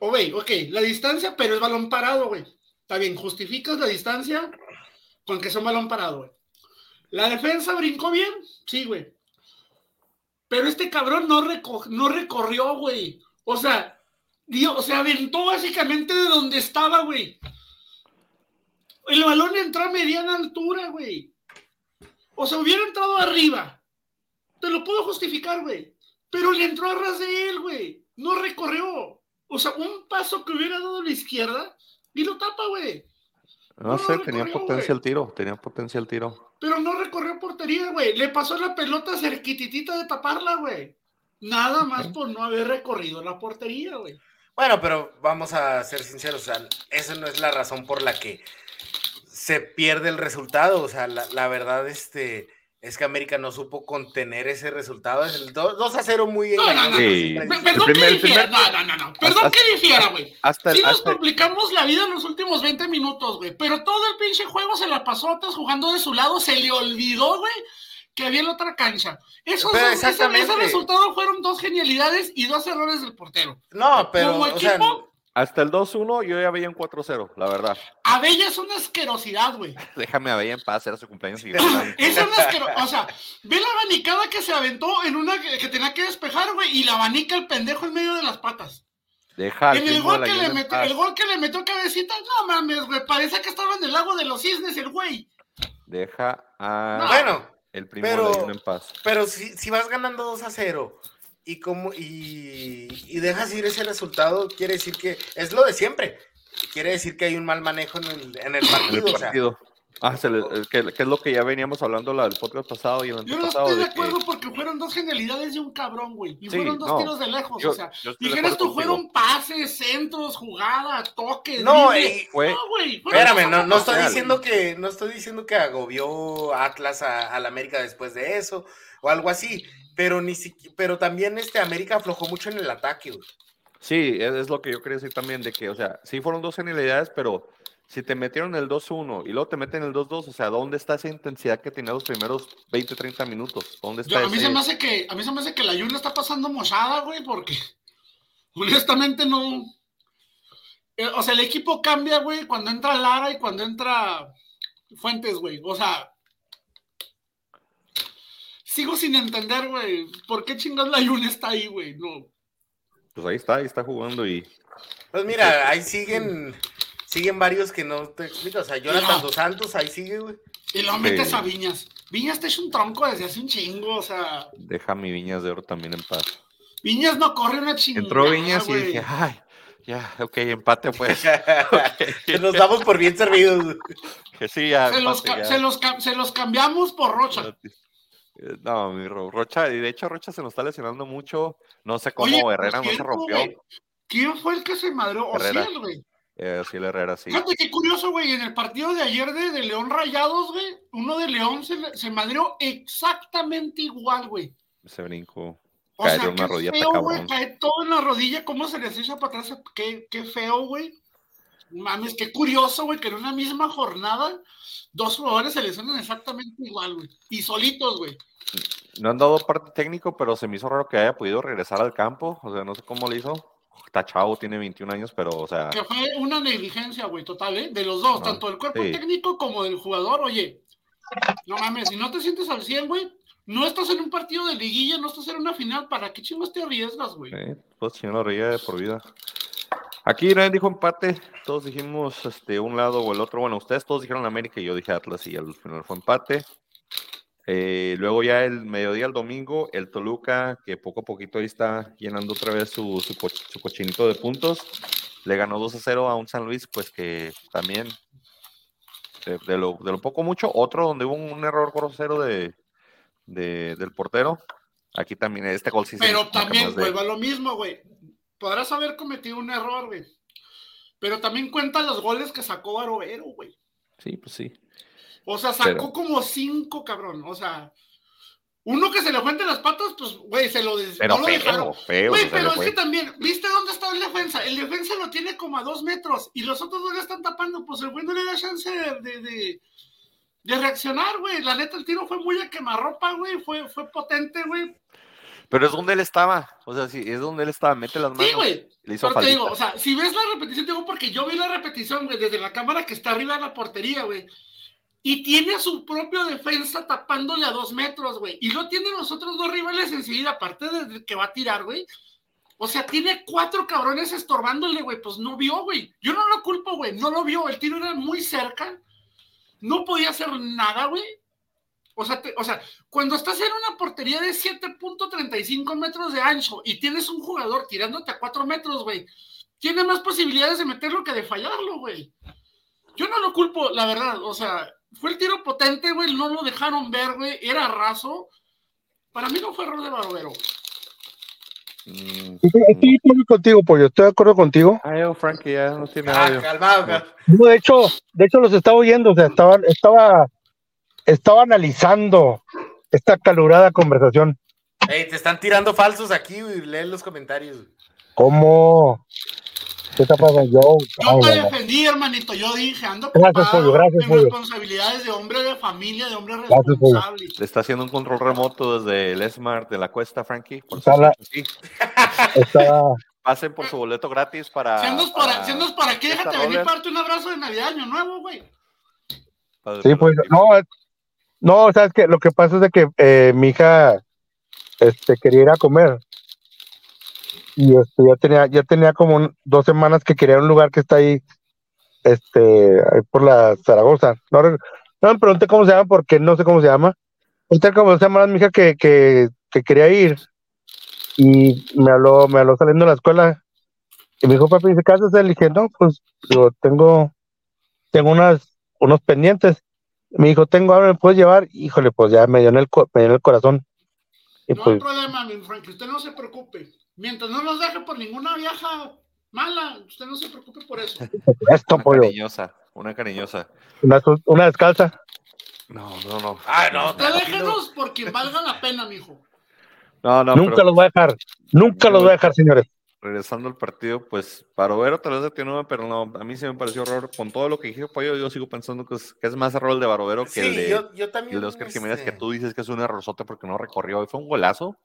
O, güey, ok, la distancia, pero es balón parado, güey. Está bien, justificas la distancia con que es un balón parado, güey. La defensa brincó bien, sí, güey. Pero este cabrón no, reco- no recorrió, güey. O sea, dio, o sea, aventó básicamente de donde estaba, güey. El balón entró a mediana altura, güey. O sea, hubiera entrado arriba. Te lo puedo justificar, güey. Pero le entró a ras de él, güey. No recorrió. O sea, un paso que hubiera dado a la izquierda y lo tapa, güey.
No,
No,
sé, tenía potencia el tiro, tenía potencia el tiro.
Pero no recorrió portería, güey. Le pasó la pelota cerquititita de taparla, güey. Nada más por no haber recorrido la portería, güey.
Bueno, pero vamos a ser sinceros, o sea, esa no es la razón por la que se pierde el resultado. O sea, la, la verdad, este, es que América no supo contener ese resultado. Es el 2, 2 a 0 muy
No, no, no.
Sí.
Perdón
primer-
que difiera.
primer-
No, no, no, no. Perdón
Hasta-
que difiera, güey.
Hasta
Sí nos
hasta
complicamos la vida en los últimos 20 minutos, güey. Pero todo el pinche juego se la pasó atrás jugando de su lado. Se le olvidó, güey, que había en la otra cancha. Esos
Pero
dos- ese- resultado fueron dos genialidades y dos errores del portero.
No, pero,
Como
o sea,
equipo,
hasta el 2-1 yo ya veía un 4-0, la verdad.
Abella es una asquerosidad, güey.
Déjame a Bella en paz, era su cumpleaños y
Es una asquerosidad. O sea, ve la abanicada que se aventó en una que, que tenía que despejar, güey, y la abanica el pendejo en medio de las patas.
Deja
en el gol, que le
en
metió, el gol que le metió cabecita, no mames, güey, parece que estaba en el lago de los cisnes el güey.
Deja a
bueno,
el primo
pero-
en paz.
pero si, si vas ganando 2 a 0 y, como, y, y dejas ir ese resultado, quiere decir que es lo de siempre. Quiere decir que hay un mal manejo en el, en el
En
partido.
el
o sea.
Ah, se le- eh, que, que es lo que ya veníamos hablando la, el podcast pasado y el
Yo no
antepasado.
estoy de
de que-
acuerdo porque fueron dos genialidades de un cabrón, güey. Y
Sí,
fueron dos
no,
tiros de lejos.
yo-
o sea, dijeras tú, fueron pases, centros, jugada, toques.
No,
Fue-
no, güey.
Espérame, no, no estoy diciendo que no estoy diciendo que agobió Atlas a, a la América después de eso o algo así, pero ni siqui- pero también este América aflojó mucho en el ataque. güey.
Sí, es, es lo que yo quería decir también, de que, o sea, sí fueron dos genialidades, pero si te metieron el 2-1 y luego te meten el 2-2, o sea, ¿dónde está esa intensidad que tenía los primeros 20, 30 minutos? ¿Dónde
Yo-
está
a mí
ese-
se me hace que a mí se me hace que la Yuna está pasando mochada, güey, porque honestamente no. Eh, o sea, el equipo cambia, güey, cuando entra Lara y cuando entra Fuentes, güey. O sea, sigo sin entender, güey, por qué chingados la Yuna está ahí, güey. No.
Pues ahí está, ahí está jugando y...
Pues mira, ahí siguen siguen varios que no te explico, o sea, Jonathan
No.
dos Santos ahí sigue, güey.
Y lo metes
Sí.
a Viñas. Viñas te echa un tronco desde hace un chingo, o sea,
Deja mi Viñas de Oro también en paz.
Viñas no corre una chingada.
Entró Viñas y dije, ay, ya, ok, empate pues.
Nos damos por bien servidos. güey.
que sí, ya,
Se los,
empate,
ca-
ya.
se los ca- se los cambiamos por Rocha.
Eh, No, mi Ro- Rocha, y de hecho Rocha se nos está lesionando mucho. No sé cómo
Oye,
Herrera no se rompió.
güey, ¿Quién fue el que se madreó?
Herrera.
Ociel, güey.
Eh, sí, el Herrera, sí.
Fíjate qué curioso, güey. En el partido de ayer de, de León Rayados, güey, uno de León se, se madreó exactamente igual, güey.
Ese brinco.
O sea,
una
qué
rodilla
feo, güey. Cae todo en la rodilla, cómo se les echa para atrás. Qué, qué feo, güey. Mames, qué curioso, güey, que en una misma jornada dos jugadores se lesionan exactamente igual, güey. Y solitos, güey.
No han dado parte técnico, pero se me hizo raro que haya podido regresar al campo. O sea, no sé cómo le hizo. Está chavo, tiene 21 años, pero, o sea,
Que fue una negligencia, güey, total, ¿eh? De los dos,
No,
tanto del cuerpo
sí.
técnico como del jugador. Oye, no mames, si no te sientes al 100, güey, no estás en un partido de liguilla, no estás en una final, ¿para qué chingos te arriesgas, güey?
pues chingón la rodilla de por vida. Aquí nadie dijo empate, todos dijimos este, un lado o el otro. Bueno, ustedes todos dijeron América y yo dije Atlas y al final fue empate. Eh, luego ya el mediodía, el domingo, el Toluca, que poco a poquito ahí está llenando otra vez su, su, co- su cochinito de puntos, le ganó 2 a 0 a un San Luis, pues que también, de, de lo, de lo poco mucho, otro donde hubo un, error grosero de, de- del portero. Aquí también este gol sí se
Pero también vuelvo a lo mismo, güey. Podrás haber cometido un error, güey. Pero también cuenta los goles que sacó Barovero, güey.
Sí, pues sí.
O sea, sacó
Pero-
como cinco, cabrón. O sea, uno que se le fue entre las patas, pues, güey, se lo, des-
Pero
no lo
feo,
dejaron.
feo.
Güey, pero es que también, ¿viste dónde está el defensa? El defensa lo tiene como a dos metros y los otros dos le están tapando. Pues el güey no le da chance de, de, de- de reaccionar, güey. La neta, el tiro fue muy a quemarropa, güey. Fue, fue potente, güey.
Pero es donde él estaba. O sea, sí, es donde él estaba. Mete las manos.
Sí, güey.
Le hizo
Pero te digo, o sea, si ves la repetición, te digo, porque yo vi la repetición, güey, desde la cámara que está arriba de la portería, güey. Y tiene a su propio defensa tapándole a dos metros, güey. Y lo tiene los otros dos rivales enseguida, aparte de que va a tirar, güey. O sea, tiene cuatro cabrones estorbándole, güey. Pues no vio, güey. Yo no lo culpo, güey. No lo vio. El tiro era muy cerca. No podía hacer nada, güey. O sea, te- o sea, cuando estás en una portería de 7.35 metros de ancho y tienes un jugador tirándote a 4 metros, güey, tiene más posibilidades de meterlo que de fallarlo, güey. Yo no lo culpo, la verdad. O sea, fue el tiro potente, güey. No lo dejaron ver, güey. Era raso. Para mí no fue error de Barbero.
Estoy de acuerdo contigo, pollo. Estoy de acuerdo contigo.
Ay, oh, Frankie ya no tiene
Ah, calmado, calmado.
No, de hecho, de hecho los estaba oyendo, o sea, estaba, estaba, estaba analizando esta calurada conversación.
Ey, te están tirando falsos aquí, güey. Lee los comentarios.
¿Cómo? ¿Qué está pasando? Yo,
Yo
ay,
te defendí, hermanito. Yo dije, ando
Gracias, Pollo, gracias,
en
Pollo.
responsabilidades de hombre de familia, de hombre
Gracias, Pollo.
responsable.
Le está haciendo un control remoto desde el Smart de la cuesta, Frankie. Por
Está la-
sí.
Está,
Pasen por su boleto gratis para.
Si andas para,
para-
para aquí, déjate venir para darte un abrazo de Navidad, Año Nuevo, güey.
sí, pues, no, es- no, sabes que lo que pasa es de que eh, mi hija, este, quería ir a comer y este, ya tenía, ya tenía como dos semanas que quería un lugar que está ahí, este, ahí por la Zaragoza. No, no me pregunté cómo se llama porque no sé cómo se llama. Ahorita como dos semanas mi hija que, que, que quería ir y me habló, me habló saliendo de la escuela y me dijo, papi, ¿se casa? Le dije, no, pues, digo, tengo, tengo unas, unos pendientes. Me dijo, tengo hambre, ¿me puedes llevar? Híjole, pues ya me dio en el, co- me dio en el corazón. Y
No hay
pues,
problema, mi Frankie, usted no se preocupe. Mientras no nos deje por ninguna vieja mala, usted no se preocupe por eso.
esto,
Una
pollo.
cariñosa, una cariñosa.
Una, una descalza.
No, no, no.
Ah, no,
Usted déjenos porque valga la pena, mijo.
No, no,
Nunca
pero
los voy a dejar. Nunca los voy a dejar, señores.
Regresando al partido, pues Barovero tal vez atenuó, pero no, a mí sí me pareció error. Con todo lo que dije Pollo, yo sigo pensando que es, que es más error el de Barovero que
Sí,
el de,
yo, yo
el
también.
de Oscar Jiménez, que
este,
tú dices que es un errorzote porque no recorrió. Y fue un golazo.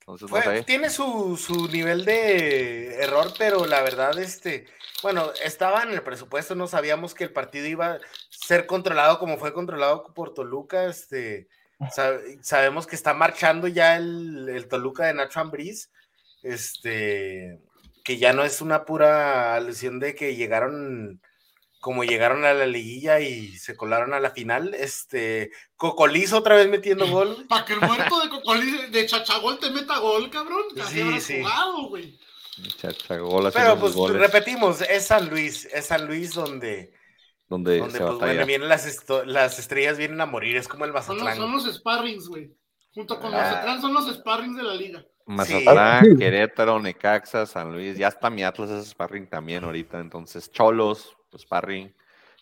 Entonces, no
fue-
sé.
tiene su, su nivel de error, pero la verdad, este, bueno, estaba en el presupuesto, no sabíamos que el partido iba a ser controlado como fue controlado por Toluca, este, sa- sabemos que está marchando ya el, el Toluca de Nacho Ambriz, este, que ya no es una pura alusión de que llegaron como llegaron a la liguilla y se colaron a la final, este, Cocolizo otra vez metiendo gol.
Para que el muerto de Cocolí, de Chachagol te meta gol, cabrón.
Sí,
habrás
sí.
jugado, güey.
Chacha, gol haciendo
Pero pues
goles,
repetimos, es San Luis, es San Luis donde,
donde,
donde
se
pues
batalla.
bueno, vienen las, esto- las estrellas vienen a morir, es como el
Son los,
Mazatlán.
son los sparrings, güey. Junto con
Ah.
Mazatlán son los sparrings de la liga.
Mazatlán,
Sí.
Querétaro, Necaxa, San Luis, ya está mi Atlas es sparring también ahorita, entonces Cholos, pues, sparring,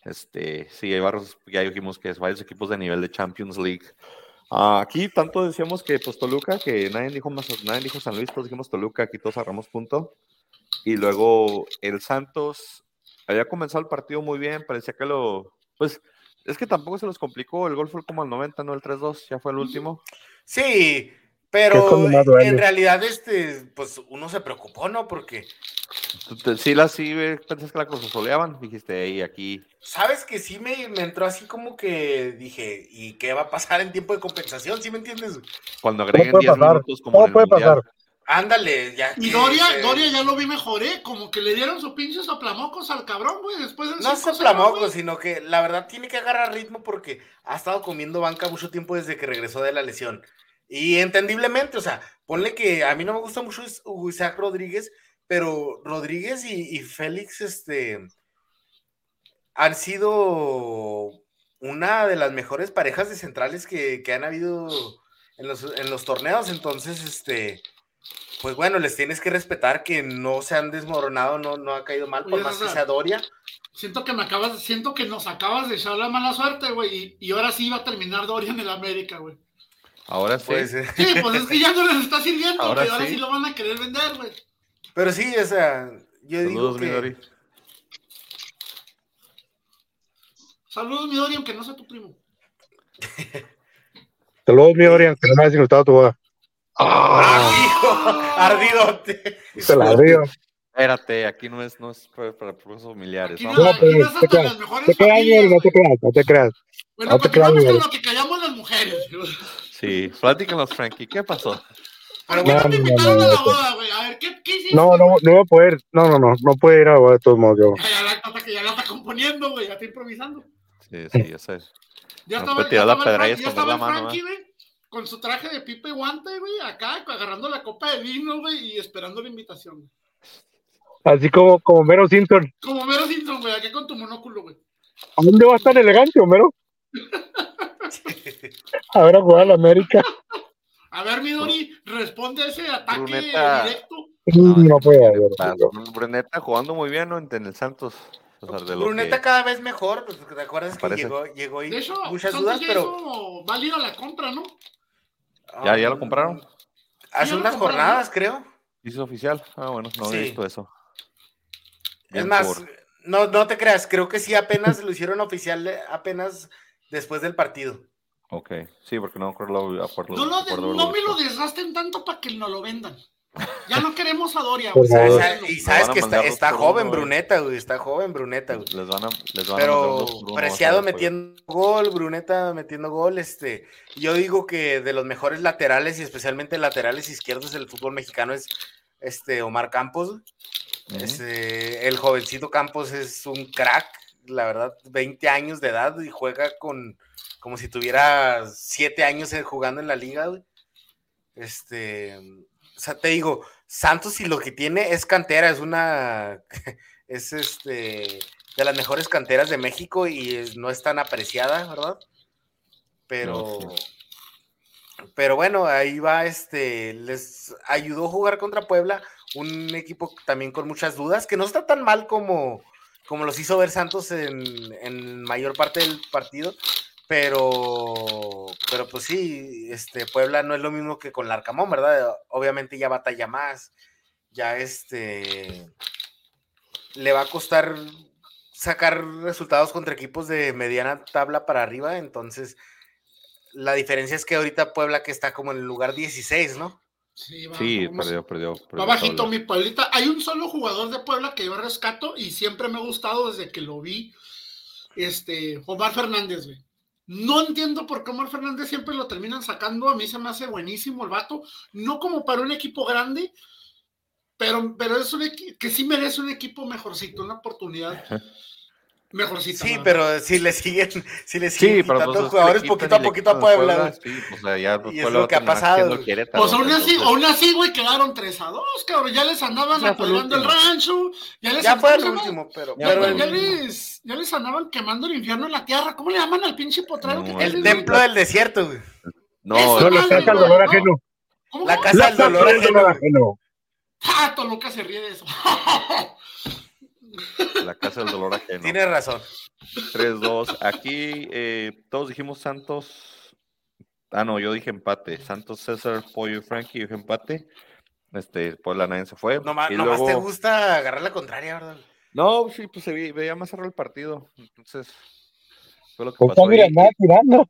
este, sí, hay varios, ya dijimos que es varios equipos de nivel de Champions League. Ah, aquí tanto decíamos que pues Toluca, que nadie dijo Mazat- nadie dijo San Luis, todos dijimos Toluca, aquí todos agarramos punto. Y luego el Santos había comenzado el partido muy bien, parecía que lo, pues, es que tampoco se los complicó, el gol fue como al 90, no el 3-2, ya fue el último.
Sí, pero
duele.
en realidad, este, pues uno se preocupó, ¿no? Porque
¿Tú te- Sí, la sí, eh, pensás que la cruzazoleaban, dijiste, ahí, aquí,
sabes que sí me, me entró así como que dije, ¿y qué va a pasar en tiempo de compensación? ¿Sí me entiendes?
cuando agreguen
puede
10
pasar.
minutos como el
puede
Mundial.
pasar.
Ándale, ya.
Y
que
Doria, Doria ya lo vi mejor, ¿eh? Como que le dieron sus pinches aplamocos al cabrón, güey. Después del
No
5-0,
se plamoco,
güey.
sino que la verdad tiene que agarrar ritmo porque ha estado comiendo banca mucho tiempo desde que regresó de la lesión. Y entendiblemente, o sea, ponle que a mí no me gusta mucho Isaac Rodríguez, pero Rodríguez y, y Félix, este, han sido una de las mejores parejas de centrales que, que han habido en los, en los torneos. Entonces, este, pues bueno, les tienes que respetar que no se han desmoronado, no, no ha caído mal, por
Oye,
más que sea Doria.
Siento que me acabas, siento que nos acabas de echar la mala suerte, güey. Y, y ahora sí va a terminar Doria en el América, güey.
Ahora sí.
Pues, eh,
Sí, pues es que ya no les está sirviendo,
Ahora.
Ahora
sí.
sí lo van a querer vender, güey.
Pero sí, o sea, yo digo
Saludos,
que...
Midori.
Saludos, mi Doria, aunque no sea tu primo.
Saludos, mi Orián, que no me has insultado tu boda.
¡Ah, hijo! Ardidote.
Se la río.
Espérate, aquí no es, no es para, para problemas familiares.
Aquí
¿no?
no,
No,
aquí
pero
no es
te
hasta
creas,
las mejores
te creas,
familias,
Miguel, no te creas, no te creas.
Bueno,
no te creas,
con lo que callamos las mujeres.
Sí, platícanos, Frankie, ¿qué pasó?
¿Por qué
No,
no te
no,
invitaron
no,
a la
no.
boda, güey? A ver, ¿qué, qué hiciste?
No, no, no voy a poder. No, no, no, no puede ir a la boda de todos modos yo.
Ya, ya, la- hasta que ya la está componiendo, güey. Ya está improvisando.
Sí, sí, ya sé.
Ya
No
estaba,
puede
ya
la
estaba
pedra
ya estaba
la
el
mano,
Frankie, güey. Con su traje de pipe y guante, güey. Acá agarrando la copa de vino, güey. Y esperando la invitación.
Así como, como Homero Simpson.
Como Mero Simpson, güey. Acá con tu monóculo, güey.
¿A dónde vas tan elegante, Homero? A ver a jugar a la América.
A ver, Midori, responde a ese ataque
Bruneta.
directo.
No puede haber.
Bruneta jugando muy bien, ¿no? En en el Santos. O sea, de lo
Bruneta
que-
cada vez mejor, pues, ¿te acuerdas que llegó, llegó y
De hecho,
muchas
Santos
dudas,
ya
pero...
la compra, ¿no?
¿Ya- ya lo
um,
compraron?
Hace unas jornadas,
¿no?
creo.
¿Hizo oficial? Ah, bueno, no
Sí.
he visto eso.
Es más,
por-
no, no te creas, creo que sí apenas lo hicieron oficial apenas después del partido.
Ok, sí, porque no lo acuerdo-
No, lo de-
recuerdo
no
haberlo
me lo desgasten tanto para que no lo vendan. Ya no queremos a Doria, güey.
y sabes que está, está joven
uno, güey.
Bruneta, güey, está joven Bruneta, güey.
Les van a, les van
Pero
a
Preciado metiendo gol, Bruneta metiendo gol, este, yo digo que de los mejores laterales y especialmente laterales izquierdos del fútbol mexicano es este Omar Campos. Este, el jovencito Campos es un crack, la verdad, 20 años de edad y juega con como si tuviera 7 años eh, jugando en la liga, güey. Este, o sea, te digo, Santos y lo que tiene es cantera, es una es este de las mejores canteras de México y es- no es tan apreciada, ¿verdad? Pero pero bueno, ahí va este les ayudó a jugar contra Puebla, un equipo también con muchas dudas, que no está tan mal como como los hizo ver Santos en, en mayor parte del partido, pero pero pues sí, este Puebla no es lo mismo que con Larcamón, ¿verdad? Obviamente ya batalla más, ya este le va a costar sacar resultados contra equipos de mediana tabla para arriba, entonces la diferencia es que ahorita Puebla que está como en el lugar 16, ¿no?
Sí, va,
Sí,
vamos-
perdió, perdió.
Va
perdió
bajito mi Pueblita. Hay un solo jugador de Puebla que yo rescato y siempre me ha gustado desde que lo vi. Este, Omar Fernández, güey. No entiendo por qué Omar Fernández siempre lo terminan sacando. A mí se me hace buenísimo el vato. No como para un equipo grande, pero, pero es un equipo que sí merece un equipo mejorcito, una oportunidad mejorcita.
Sí, pero si le siguen, si le siguen
Sí,
quitando
pues,
jugadores poquito a
y
poquito a Puebla.
Sí, pues o sea, ya pues,
Y es
Puebla
lo que ha pasado,
Pues aún así, aún así, güey, quedaron 3 a 2, cabrón. Ya les andaban apagando el rancho. Ya les
Ya fue el último, pero,
Ya
Ya,
pero
fue
el,
ya les, ya les andaban quemando el infierno en la tierra. ¿Cómo le llaman al pinche potrero
No,
que
el
güey?
templo del desierto, güey.
No,
Eso
No, la casa del dolor
no.
ajeno.
¿Cómo,
La casa del dolor ajeno.
Ah, Toluca se ríe de eso.
la casa del dolor ajeno.
Tienes razón.
3-2. Aquí eh, todos dijimos Santos. Ah, no, yo dije empate. Santos, César, Pollo y Frankie, yo dije empate. Este, pues la nadie se fue.
Nomás,
y
nomás te gusta agarrar la contraria, ¿verdad?
No, sí, pues se ve- veía más cerrado el partido. Entonces, fue lo que
Pues
pasó.
está, mira, tirando.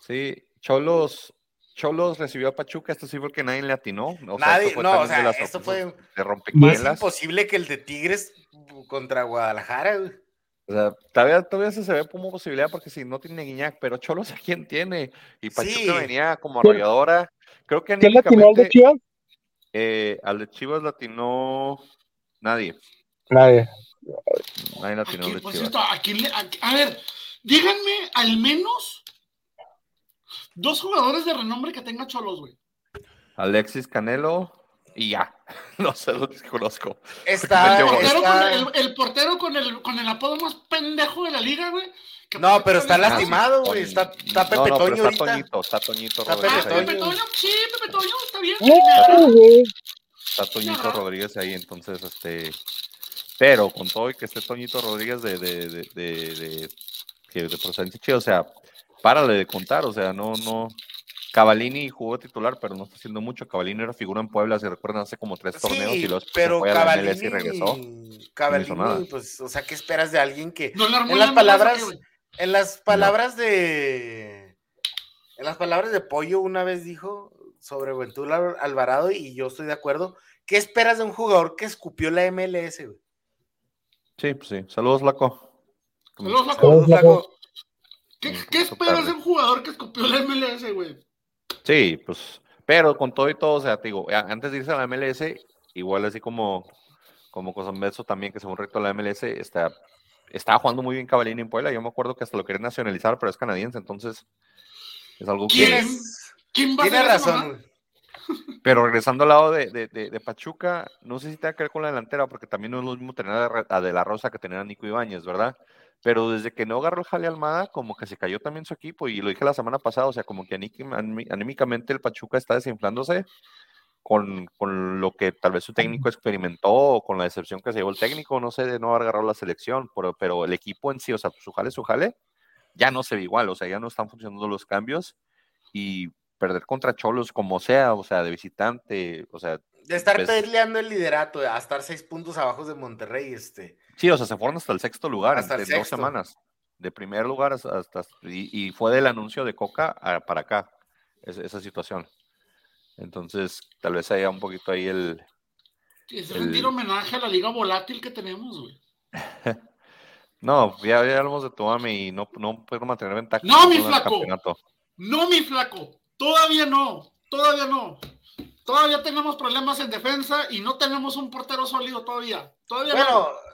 Sí, Cholos, Cholos recibió a Pachuca, este sí fue el que nadie le atinó. O sea,
Nadie,
esto fue
no, o
de
sea, esto fue
de
más
rompequielas.
imposible que el de Tigres contra Guadalajara, güey.
O sea, todavía, todavía se ve como posibilidad porque si no tiene Guiñac, pero Cholos a quién tiene. Y Pachuca
Sí.
venía como
¿Quién-
arrolladora. Creo que
¿Quién latinó al de Chivas?
eh, al de Chivas latinó nadie.
Nadie.
Nadie latinó al de Chivas.
cierto, le- a ver, díganme al menos dos jugadores de renombre que tenga Cholos, güey.
Alexis Canelo y ya. No sé los que conozco.
Está,
El portero,
está-
con el, el portero con el, con el apodo más pendejo de la liga, güey.
No, pero está lastimado, güey. Está, está Pepe
no,
Toño
está
ahorita.
Toñito, está Toñito
Está
Rodríguez
Ah,
Pepe
ahí.
Pepe Toño, sí, Pepe Toño, está bien.
Güey.
Está Toñito
Ajá.
Rodríguez ahí, entonces, este. Pero con todo y que esté Toñito Rodríguez de, de, de, de, de, que de procedencia chida, o sea, párale de contar, o sea, no, no. Cavalini jugó titular, pero no está haciendo mucho. Cavalini era figura en Puebla, si recuerdan, hace como tres torneos y
Sí,
luego después
pero
se fue a la MLS y regresó. nada.
Cavallini, pues, o sea, ¿qué esperas de alguien que
No
En
la
las palabras-. En las palabras de. En las palabras de Pollo, una vez dijo sobre Ventura Alvarado, y yo estoy de acuerdo. ¿Qué esperas de un jugador que escupió la MLS, güey?
Sí, pues sí. Saludos, Laco.
Saludos, Flaco.
Saludos, Flaco.
¿Qué, esperas de un jugador que escupió la MLS, güey?
Sí, pues, pero con todo y todo, o sea, te digo, a- antes de irse a la MLS, igual así como, como Cosambeso también, que según recto la MLS, está, estaba jugando muy bien Cavallini en Puebla, yo me acuerdo que hasta lo querían nacionalizar, pero es canadiense, entonces es algo que...
¿Quién?
Tienes,
¿Quién va a ser esa
razón.
Pero regresando al lado de, de, de- de Pachuca, no sé si tiene que ver con la delantera, porque también no es lo mismo tener a, a De La Rosa que tener a Nico Ibáñez, ¿verdad? Pero desde que no agarró el Jale Almada, como que se cayó también su equipo, y lo dije la semana pasada, o sea, como que aní- aní- anímicamente el Pachuca está desinflándose con, con lo que tal vez su técnico experimentó, o con la decepción que se llevó el técnico, no sé, de no haber agarrado la selección, pero, pero el equipo en sí, o sea, su jale, su jale, ya no se ve igual, o sea, ya no están funcionando los cambios, y perder contra Cholos como sea, o sea, de visitante, o sea,
De estar
Pues-
peleando el liderato, a estar seis puntos abajo de Monterrey, este.
Sí, o sea, se fueron hasta el sexto lugar
Hasta
en, dos
sexto.
semanas, de primer lugar hasta, hasta- y, y fue del anuncio de Coca a- para acá, es- esa situación. Entonces, tal vez haya un poquito ahí el,
Es
El-
rendir homenaje a la liga volátil que tenemos, güey.
no, ya, ya hablamos de Tuame y no, no podemos mantener ventaja.
No, mi flaco. No, mi flaco, todavía no, todavía no. Todavía tenemos problemas en defensa y no tenemos un portero sólido todavía. Todavía
Bueno,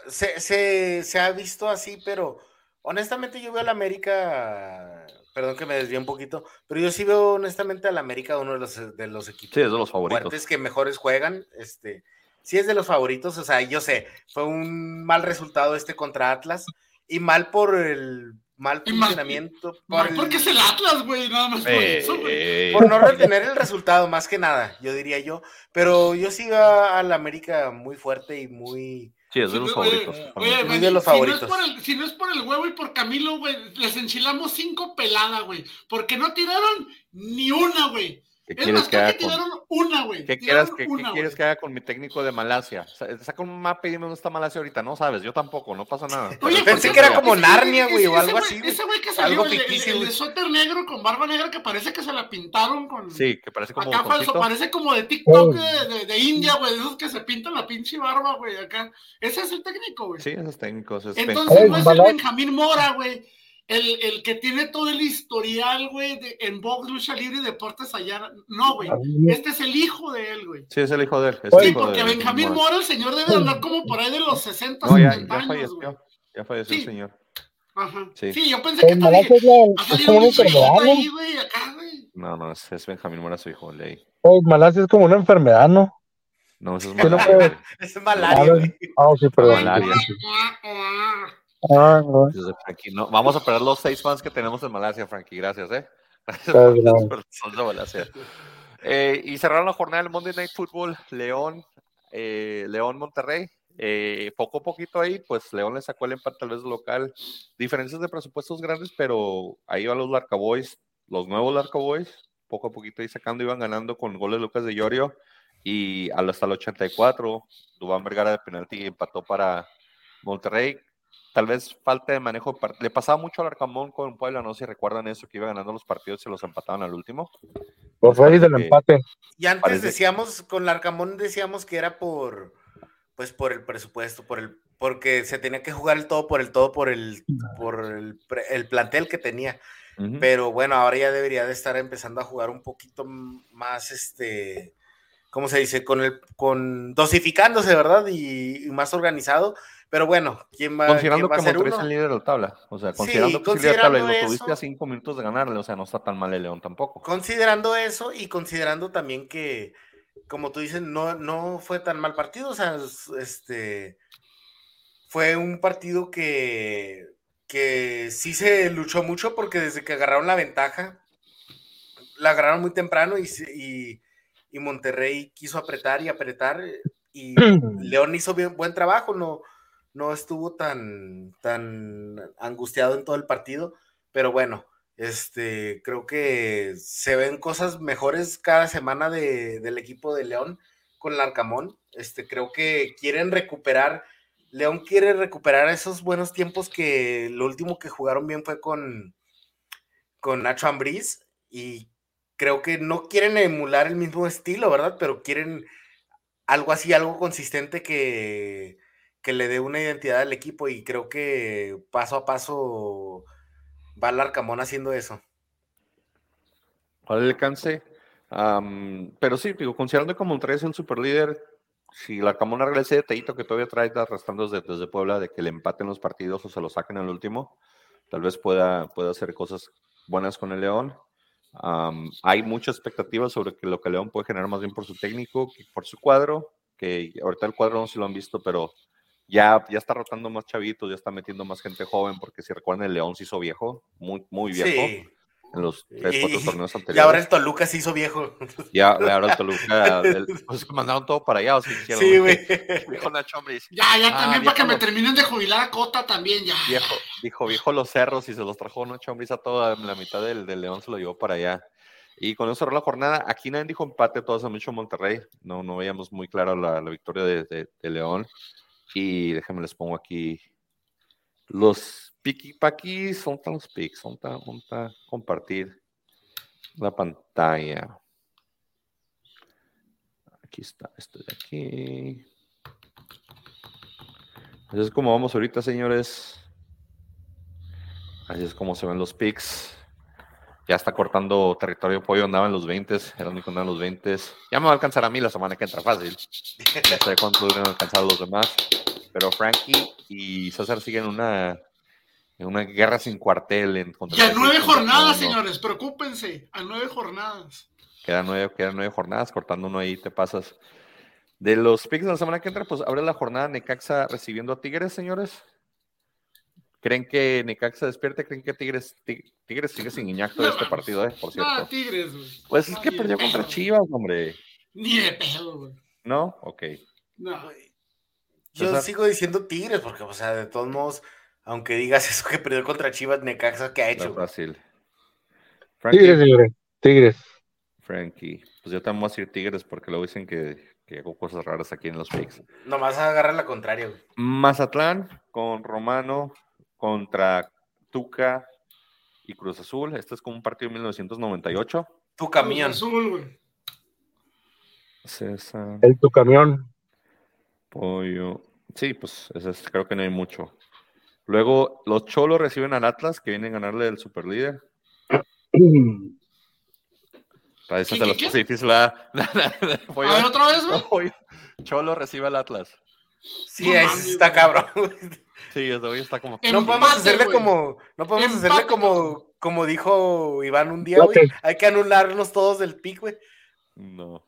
no.
se, se, se ha visto así, pero honestamente yo veo al América. Perdón que me desvíe un poquito, pero yo sí veo honestamente al América uno de los, de los equipos
Sí, es de los favoritos.
fuertes que mejores juegan. Este, sí es de los favoritos, o sea, yo sé, fue un mal resultado este contra Atlas y mal por el mal
Y
funcionamiento, por,
Mal
el-
porque es el Atlas, güey, nada más por
Eh,
eso, güey.
eh,
por no retener el resultado, más que nada, yo diría yo. Pero yo sí veo al América muy fuerte y muy.
sí, es de los favoritos.
de los
si no es
favoritos.
por el- si no es por el huevo y por Camilo, güey, les enchilamos cinco peladas, güey. Porque no tiraron ni una, güey.
¿Qué
Es
quieres
más,
que haga
que
con,
tiraron una, güey.
¿Qué
Tiraron
quieres, que, qué
una,
quieres
güey.
que haga con mi técnico de Malasia? Sa- Saca un mapa y dime dónde está Malasia ahorita. No sabes, yo tampoco, no pasa nada.
Oye,
Pensé que era como Narnia, güey, o algo así.
Ese güey que salió,
Algo
el, el- el suéter negro con barba negra que parece que se la pintaron con.
Sí, que parece como
Acá falso, parece como de TikTok
Oh.
de, de- de India, güey, de esos que se pintan la pinche barba, güey, acá. Ese es el técnico, güey.
Sí, esos técnicos. Es
Entonces no es el. Benjamín Mora, güey. El, el que tiene todo el historial, güey, de- en box, lucha libre y deportes allá. No, güey. Este es el hijo de él, güey.
Sí, es el hijo de él.
Sí,
hijo
porque
de
Benjamín
Mora.
Mora, el señor debe de andar como por ahí de los 60,
No, ya,
70
ya
años, güey.
falleció. Ya falleció
Sí.
el señor.
Ajá.
Sí.
Sí. yo pensé que
El
tal
Malasia es, la,
ha
es
salido
como una
un hijito
enfermedad, ¿no?
ahí, güey, acá, güey.
No, no, es, es Benjamín Mora su hijo, ley.
El Malasia es como una enfermedad, ¿no?
No, eso es
no
malaria,
puede-
güey.
Es
A
malaria, güey.
Ah, sí, perdón.
Malaria.
Ah, no.
Entonces, Frankie, no, vamos a perder los seis fans que tenemos en Malasia, Frankie. Gracias, ¿eh? Eh, y cerraron la jornada del Monday Night Football, León, eh, León Monterrey. Eh, poco a poquito ahí, pues León le sacó el empate tal vez local. Diferencias de presupuestos grandes, pero ahí van los Larca Boys, los nuevos Larca Boys, poco a poquito ahí sacando, iban ganando con goles de Lucas de Llorio y hasta el 84, Dubán Vergara de penalti empató para Monterrey. Tal vez falta de manejo. Le pasaba mucho al Arcamón con Puebla, no sé si recuerdan eso, que iba ganando los partidos y se los empataban al último.
Los reyes del empate.
Y antes decíamos, con el Arcamón decíamos que era por, pues por el presupuesto, por el, porque se tenía que jugar el todo por el todo por el, por el, el plantel que tenía. Pero bueno, ahora ya debería de estar empezando a jugar un poquito más, este, ¿cómo se dice? Con el, con dosificándose, ¿verdad? Y, más organizado. Pero bueno, ¿quién va,
considerando
¿quién va
a ser uno? el líder de la tabla. O sea, considerando que es el líder de la tabla y lo tuviste a cinco minutos de ganarle, o sea, no está tan mal el León tampoco.
Considerando eso y considerando también que, como tú dices, no, no fue tan mal partido, o sea, este fue un partido que, que sí se luchó mucho porque desde que agarraron la ventaja, la agarraron muy temprano y, y y Monterrey quiso apretar y apretar y León hizo bien, buen trabajo, no, no estuvo tan, tan angustiado en todo el partido, pero bueno, este, creo que se ven cosas mejores cada semana del equipo de León con el Arcamón, este, creo que quieren recuperar, León quiere recuperar esos buenos tiempos que lo último que jugaron bien fue con, con Nacho Ambriz y creo que no quieren emular el mismo estilo, ¿verdad? Pero quieren algo así, algo consistente que, le dé una identidad al equipo y creo que paso a paso va el Arcamón haciendo eso.
¿Cuál el alcance? pero sí, digo, considerando que Monterrey es el superlíder, si el Arcamón arregla ese detallito que todavía trae arrastrando desde, desde, Puebla de que le empaten los partidos o se lo saquen al último, tal vez pueda, pueda hacer cosas buenas con el León hay muchas expectativas sobre que lo que León puede generar más bien por su técnico que por su cuadro, que ahorita el cuadro no se lo han visto, pero ya, ya está rotando más chavitos, ya está metiendo más gente joven, porque si recuerdan, el León se hizo viejo, muy, muy viejo en los tres, cuatro torneos anteriores.
Y ahora el Toluca se hizo viejo.
Ya, ahora el Toluca, el, pues mandaron todo para allá, o sea,
Sí, güey.
Dijo Nacho Ya, ya ah, también para que me terminen de jubilar a Cota también, ya.
Viejo, dijo, viejo los cerros y se los trajo Nacho Ambris a toda la mitad del, del, León, se lo llevó para allá. Y con eso cerró la jornada. Aquí nadie dijo empate, todos han dicho Monterrey. No, no veíamos muy clara la, la victoria de, de, de León. Y déjenme les pongo aquí los piqui paquis, son tan los pics, son tan, compartir la pantalla. Aquí está, esto de aquí. Así es como vamos ahorita, señores. Así es como se ven los pics. Ya está cortando territorio pollo, andaba en los 20, era único andaba en los 20. Ya me va a alcanzar a mí la semana que entra fácil. No sé cuánto deben alcanzar los demás. Pero Frankie y César siguen una, en una guerra sin cuartel. En,
y a nueve jornadas, señores, preocúpense, a nueve jornadas.
Quedan nueve, quedan nueve jornadas, cortando uno ahí te pasas. De los picks de la semana que entra, pues abre la jornada Necaxa recibiendo a Tigres, señores. ¿Creen que Necaxa despierte? ¿Creen que Tigres, Tigres sigue sin Iñacto de este partido, eh? Por cierto.
Ah, Tigres, güey.
Pues es que perdió contra Chivas, hombre.
Ni de pedo, güey.
¿No? Ok.
No.
Yo sigo diciendo Tigres, porque, o sea, de todos modos, aunque digas eso que perdió contra Chivas, Necaxa, ¿qué ha hecho?
fácil.
Tigres, señores. Tigres.
Frankie. Pues yo te amo a decir Tigres porque luego dicen que, que, hago cosas raras aquí en los picks.
Nomás agarra la contraria, güey.
Mazatlán con Romano contra Tuca y Cruz Azul. Este es como un partido de 1998.
Tu camión.
Cruz Azul, güey.
César.
El tu camión.
Pollo. Sí, pues es, creo que no hay mucho. Luego, los Cholos reciben al Atlas, que vienen a ganarle el superlíder. Esa se los puse difícil.
a ver, otra vez, güey.
Cholo recibe al Atlas.
Sí, no, está cabrón.
Sí, hoy está como.
No podemos hacerle como. No podemos hacerle como. Como dijo Iván un día, güey. Hay que anularlos todos del pick, güey.
No.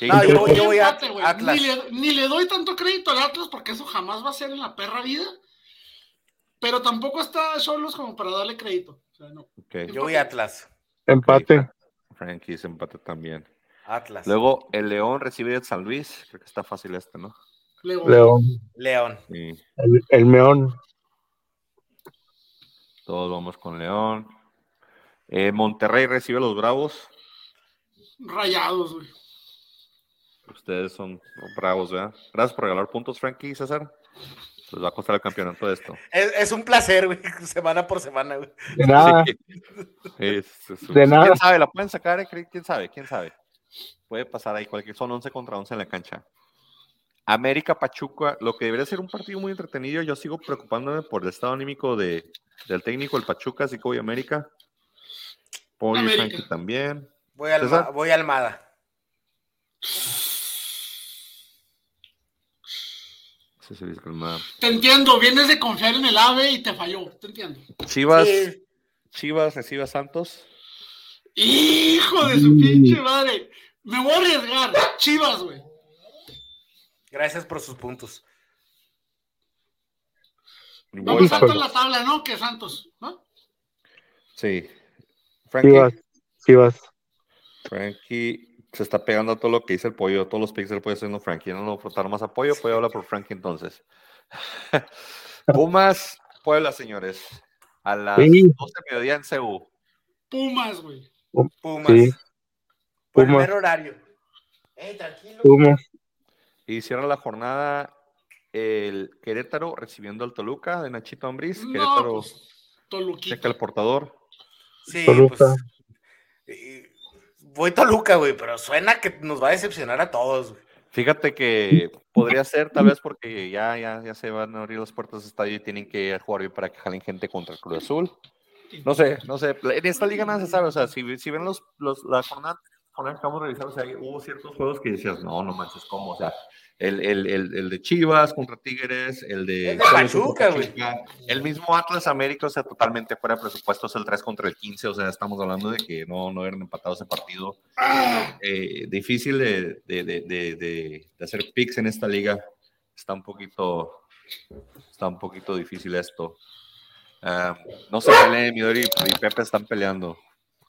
No, yo, yo voy a Atlas.
Ni le, ni le, doy tanto crédito al Atlas porque eso jamás va a ser en la perra vida. Pero tampoco está solos como para darle crédito. O sea, no.
Yo voy a Atlas.
Empate.
Frankie empate también.
Atlas.
Luego el León recibe a San Luis. Creo que está fácil este, ¿no?
León.
León.
León.
Sí.
El, el Meón.
Todos vamos con León. Eh, Monterrey recibe a los Bravos.
Rayados, güey.
Ustedes son bravos, ¿verdad? Gracias por regalar puntos, Frankie y César. Les va a costar el campeonato de esto.
Es, es un placer, güey, semana por semana, güey.
De nada.
Sí. Es- es-
De nada.
¿Quién sabe? ¿La pueden sacar? eh? ¿Quién sabe? ¿Quién sabe? Puede pasar ahí cualquier. Son 11 contra 11 en la cancha. América Pachuca, lo que debería ser un partido muy entretenido. Yo sigo preocupándome por el estado anímico de, del técnico, el Pachuca, así que voy a América. Pollo. Frankie también.
Voy a, Alma-
César.
voy a Almada.
Te entiendo, vienes de confiar en el ave y te falló. Te entiendo.
Chivas,
Sí,
Chivas recibe a Santos.
Hijo de su pinche madre. Me voy a arriesgar. Chivas, güey.
gracias por sus puntos.
Vamos alto en la tabla, ¿no? Que Santos, ¿no?
Sí. Frankie.
Chivas. Chivas.
Frankie se está pegando a todo lo que dice el pollo, todos los picks del pollo haciendo Frankie. No lo frotar más apoyo, pollo habla por Frankie entonces. Pumas, Puebla, señores. A las
Sí.
12 de mediodía en CU.
Pumas, güey.
Pumas.
Sí.
Mero horario. Tranquilo.
Pumas.
Y cierra la jornada el Querétaro recibiendo al Toluca de Nachito Ambriz.
No,
Querétaro
pues, Toluquita.
checa el portador.
Sí,
Toluca.
pues. Voy Toluca, güey, pero suena que nos va a decepcionar a todos.
Fíjate que podría ser, tal vez porque ya, ya, ya se van a abrir las puertas del estadio y tienen que jugar bien para que jalen gente contra el Cruz Azul. No sé, no sé. En esta liga nada se sabe. O sea, si, si ven los, los, la jornada, que acabamos de revisar, o sea, hubo ciertos juegos que decías, no, no manches, ¿cómo? O sea, el, el, el, el de Chivas contra Tigres, el de,
El de Pachuca.
Pachuca, el mismo Atlas América, o sea, totalmente fuera de presupuesto, es el 3 contra el 15, o sea, estamos hablando de que no, no hubieran empatado ese partido. Eh, difícil de, de, de, hacer picks en esta liga. Está un poquito, está un poquito difícil esto. Ah, no se peleen, Midori y Pepe están peleando.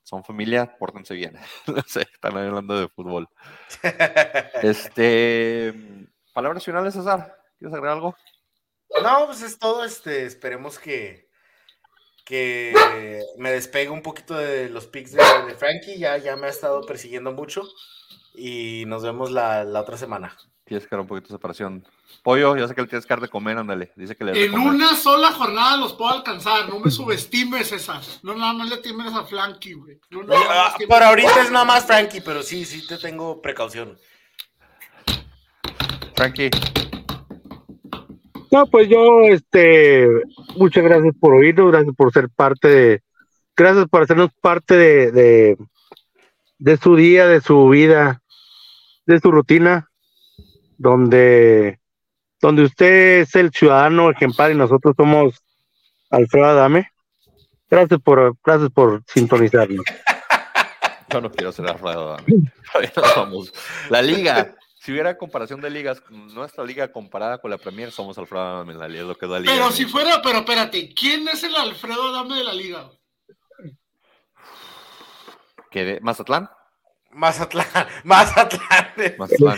Son familia, pórtense bien. no sé, están hablando de fútbol. Este, palabras finales, César. ¿Quieres agregar algo?
No, pues es todo. Este, esperemos que, que me despegue un poquito de los picks de, de Frankie. Ya, ya me ha estado persiguiendo mucho. Y nos vemos la, la otra semana.
Tienes que dar un poquito de separación. Pollo, yo sé que le tienes que dar de comer, ándale. Dice que le
En
comer.
una sola jornada los puedo alcanzar. No me subestimes, César. No nada más le times a Flanky, güey. No,
Ah, Por ahorita es nada más Frankie, pero sí, sí te tengo precaución.
Frankie,
No, pues yo, este, muchas gracias por oírnos, gracias por ser parte de, gracias por hacernos parte de, de, de su día, de su vida, de su rutina, donde, donde usted es el ciudadano ejemplar y nosotros somos Alfredo Adame. Gracias por, gracias por sintonizarnos.
yo no quiero ser Alfredo. No somos. La liga, si hubiera comparación de ligas, nuestra liga comparada con la Premier, somos Alfredo Adame en la liga, es lo que es la liga.
Pero si fuera, pero espérate, ¿quién es el Alfredo Adame de la liga?
¿Que de- ¿Mazatlán?
Mazatlán, Mazatlán.
Mazatlán.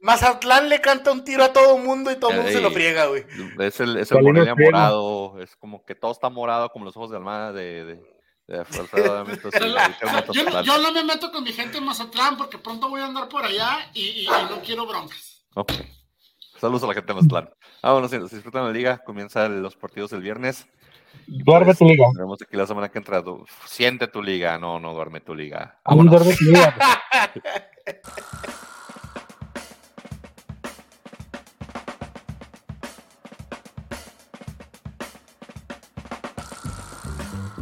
Mazatlán le canta un tiro a todo mundo y todo el mundo se lo friega, güey.
Es el, es el Morelia morado, es como que todo está morado, como los ojos de Almada de, de,
Yo, no me meto con mi gente en Mazatlán porque pronto voy a andar por allá y, y- y no quiero broncas.
Ok. Saludos a la gente de Mazatlán. Ah, bueno, si, si disfrutan la liga, comienzan los partidos el viernes.
Duerme
pues,
tu liga.
Nos vemos aquí la semana que entra. Du- Siente tu liga. No, no duerme tu liga. Vámonos.
duerme tu liga.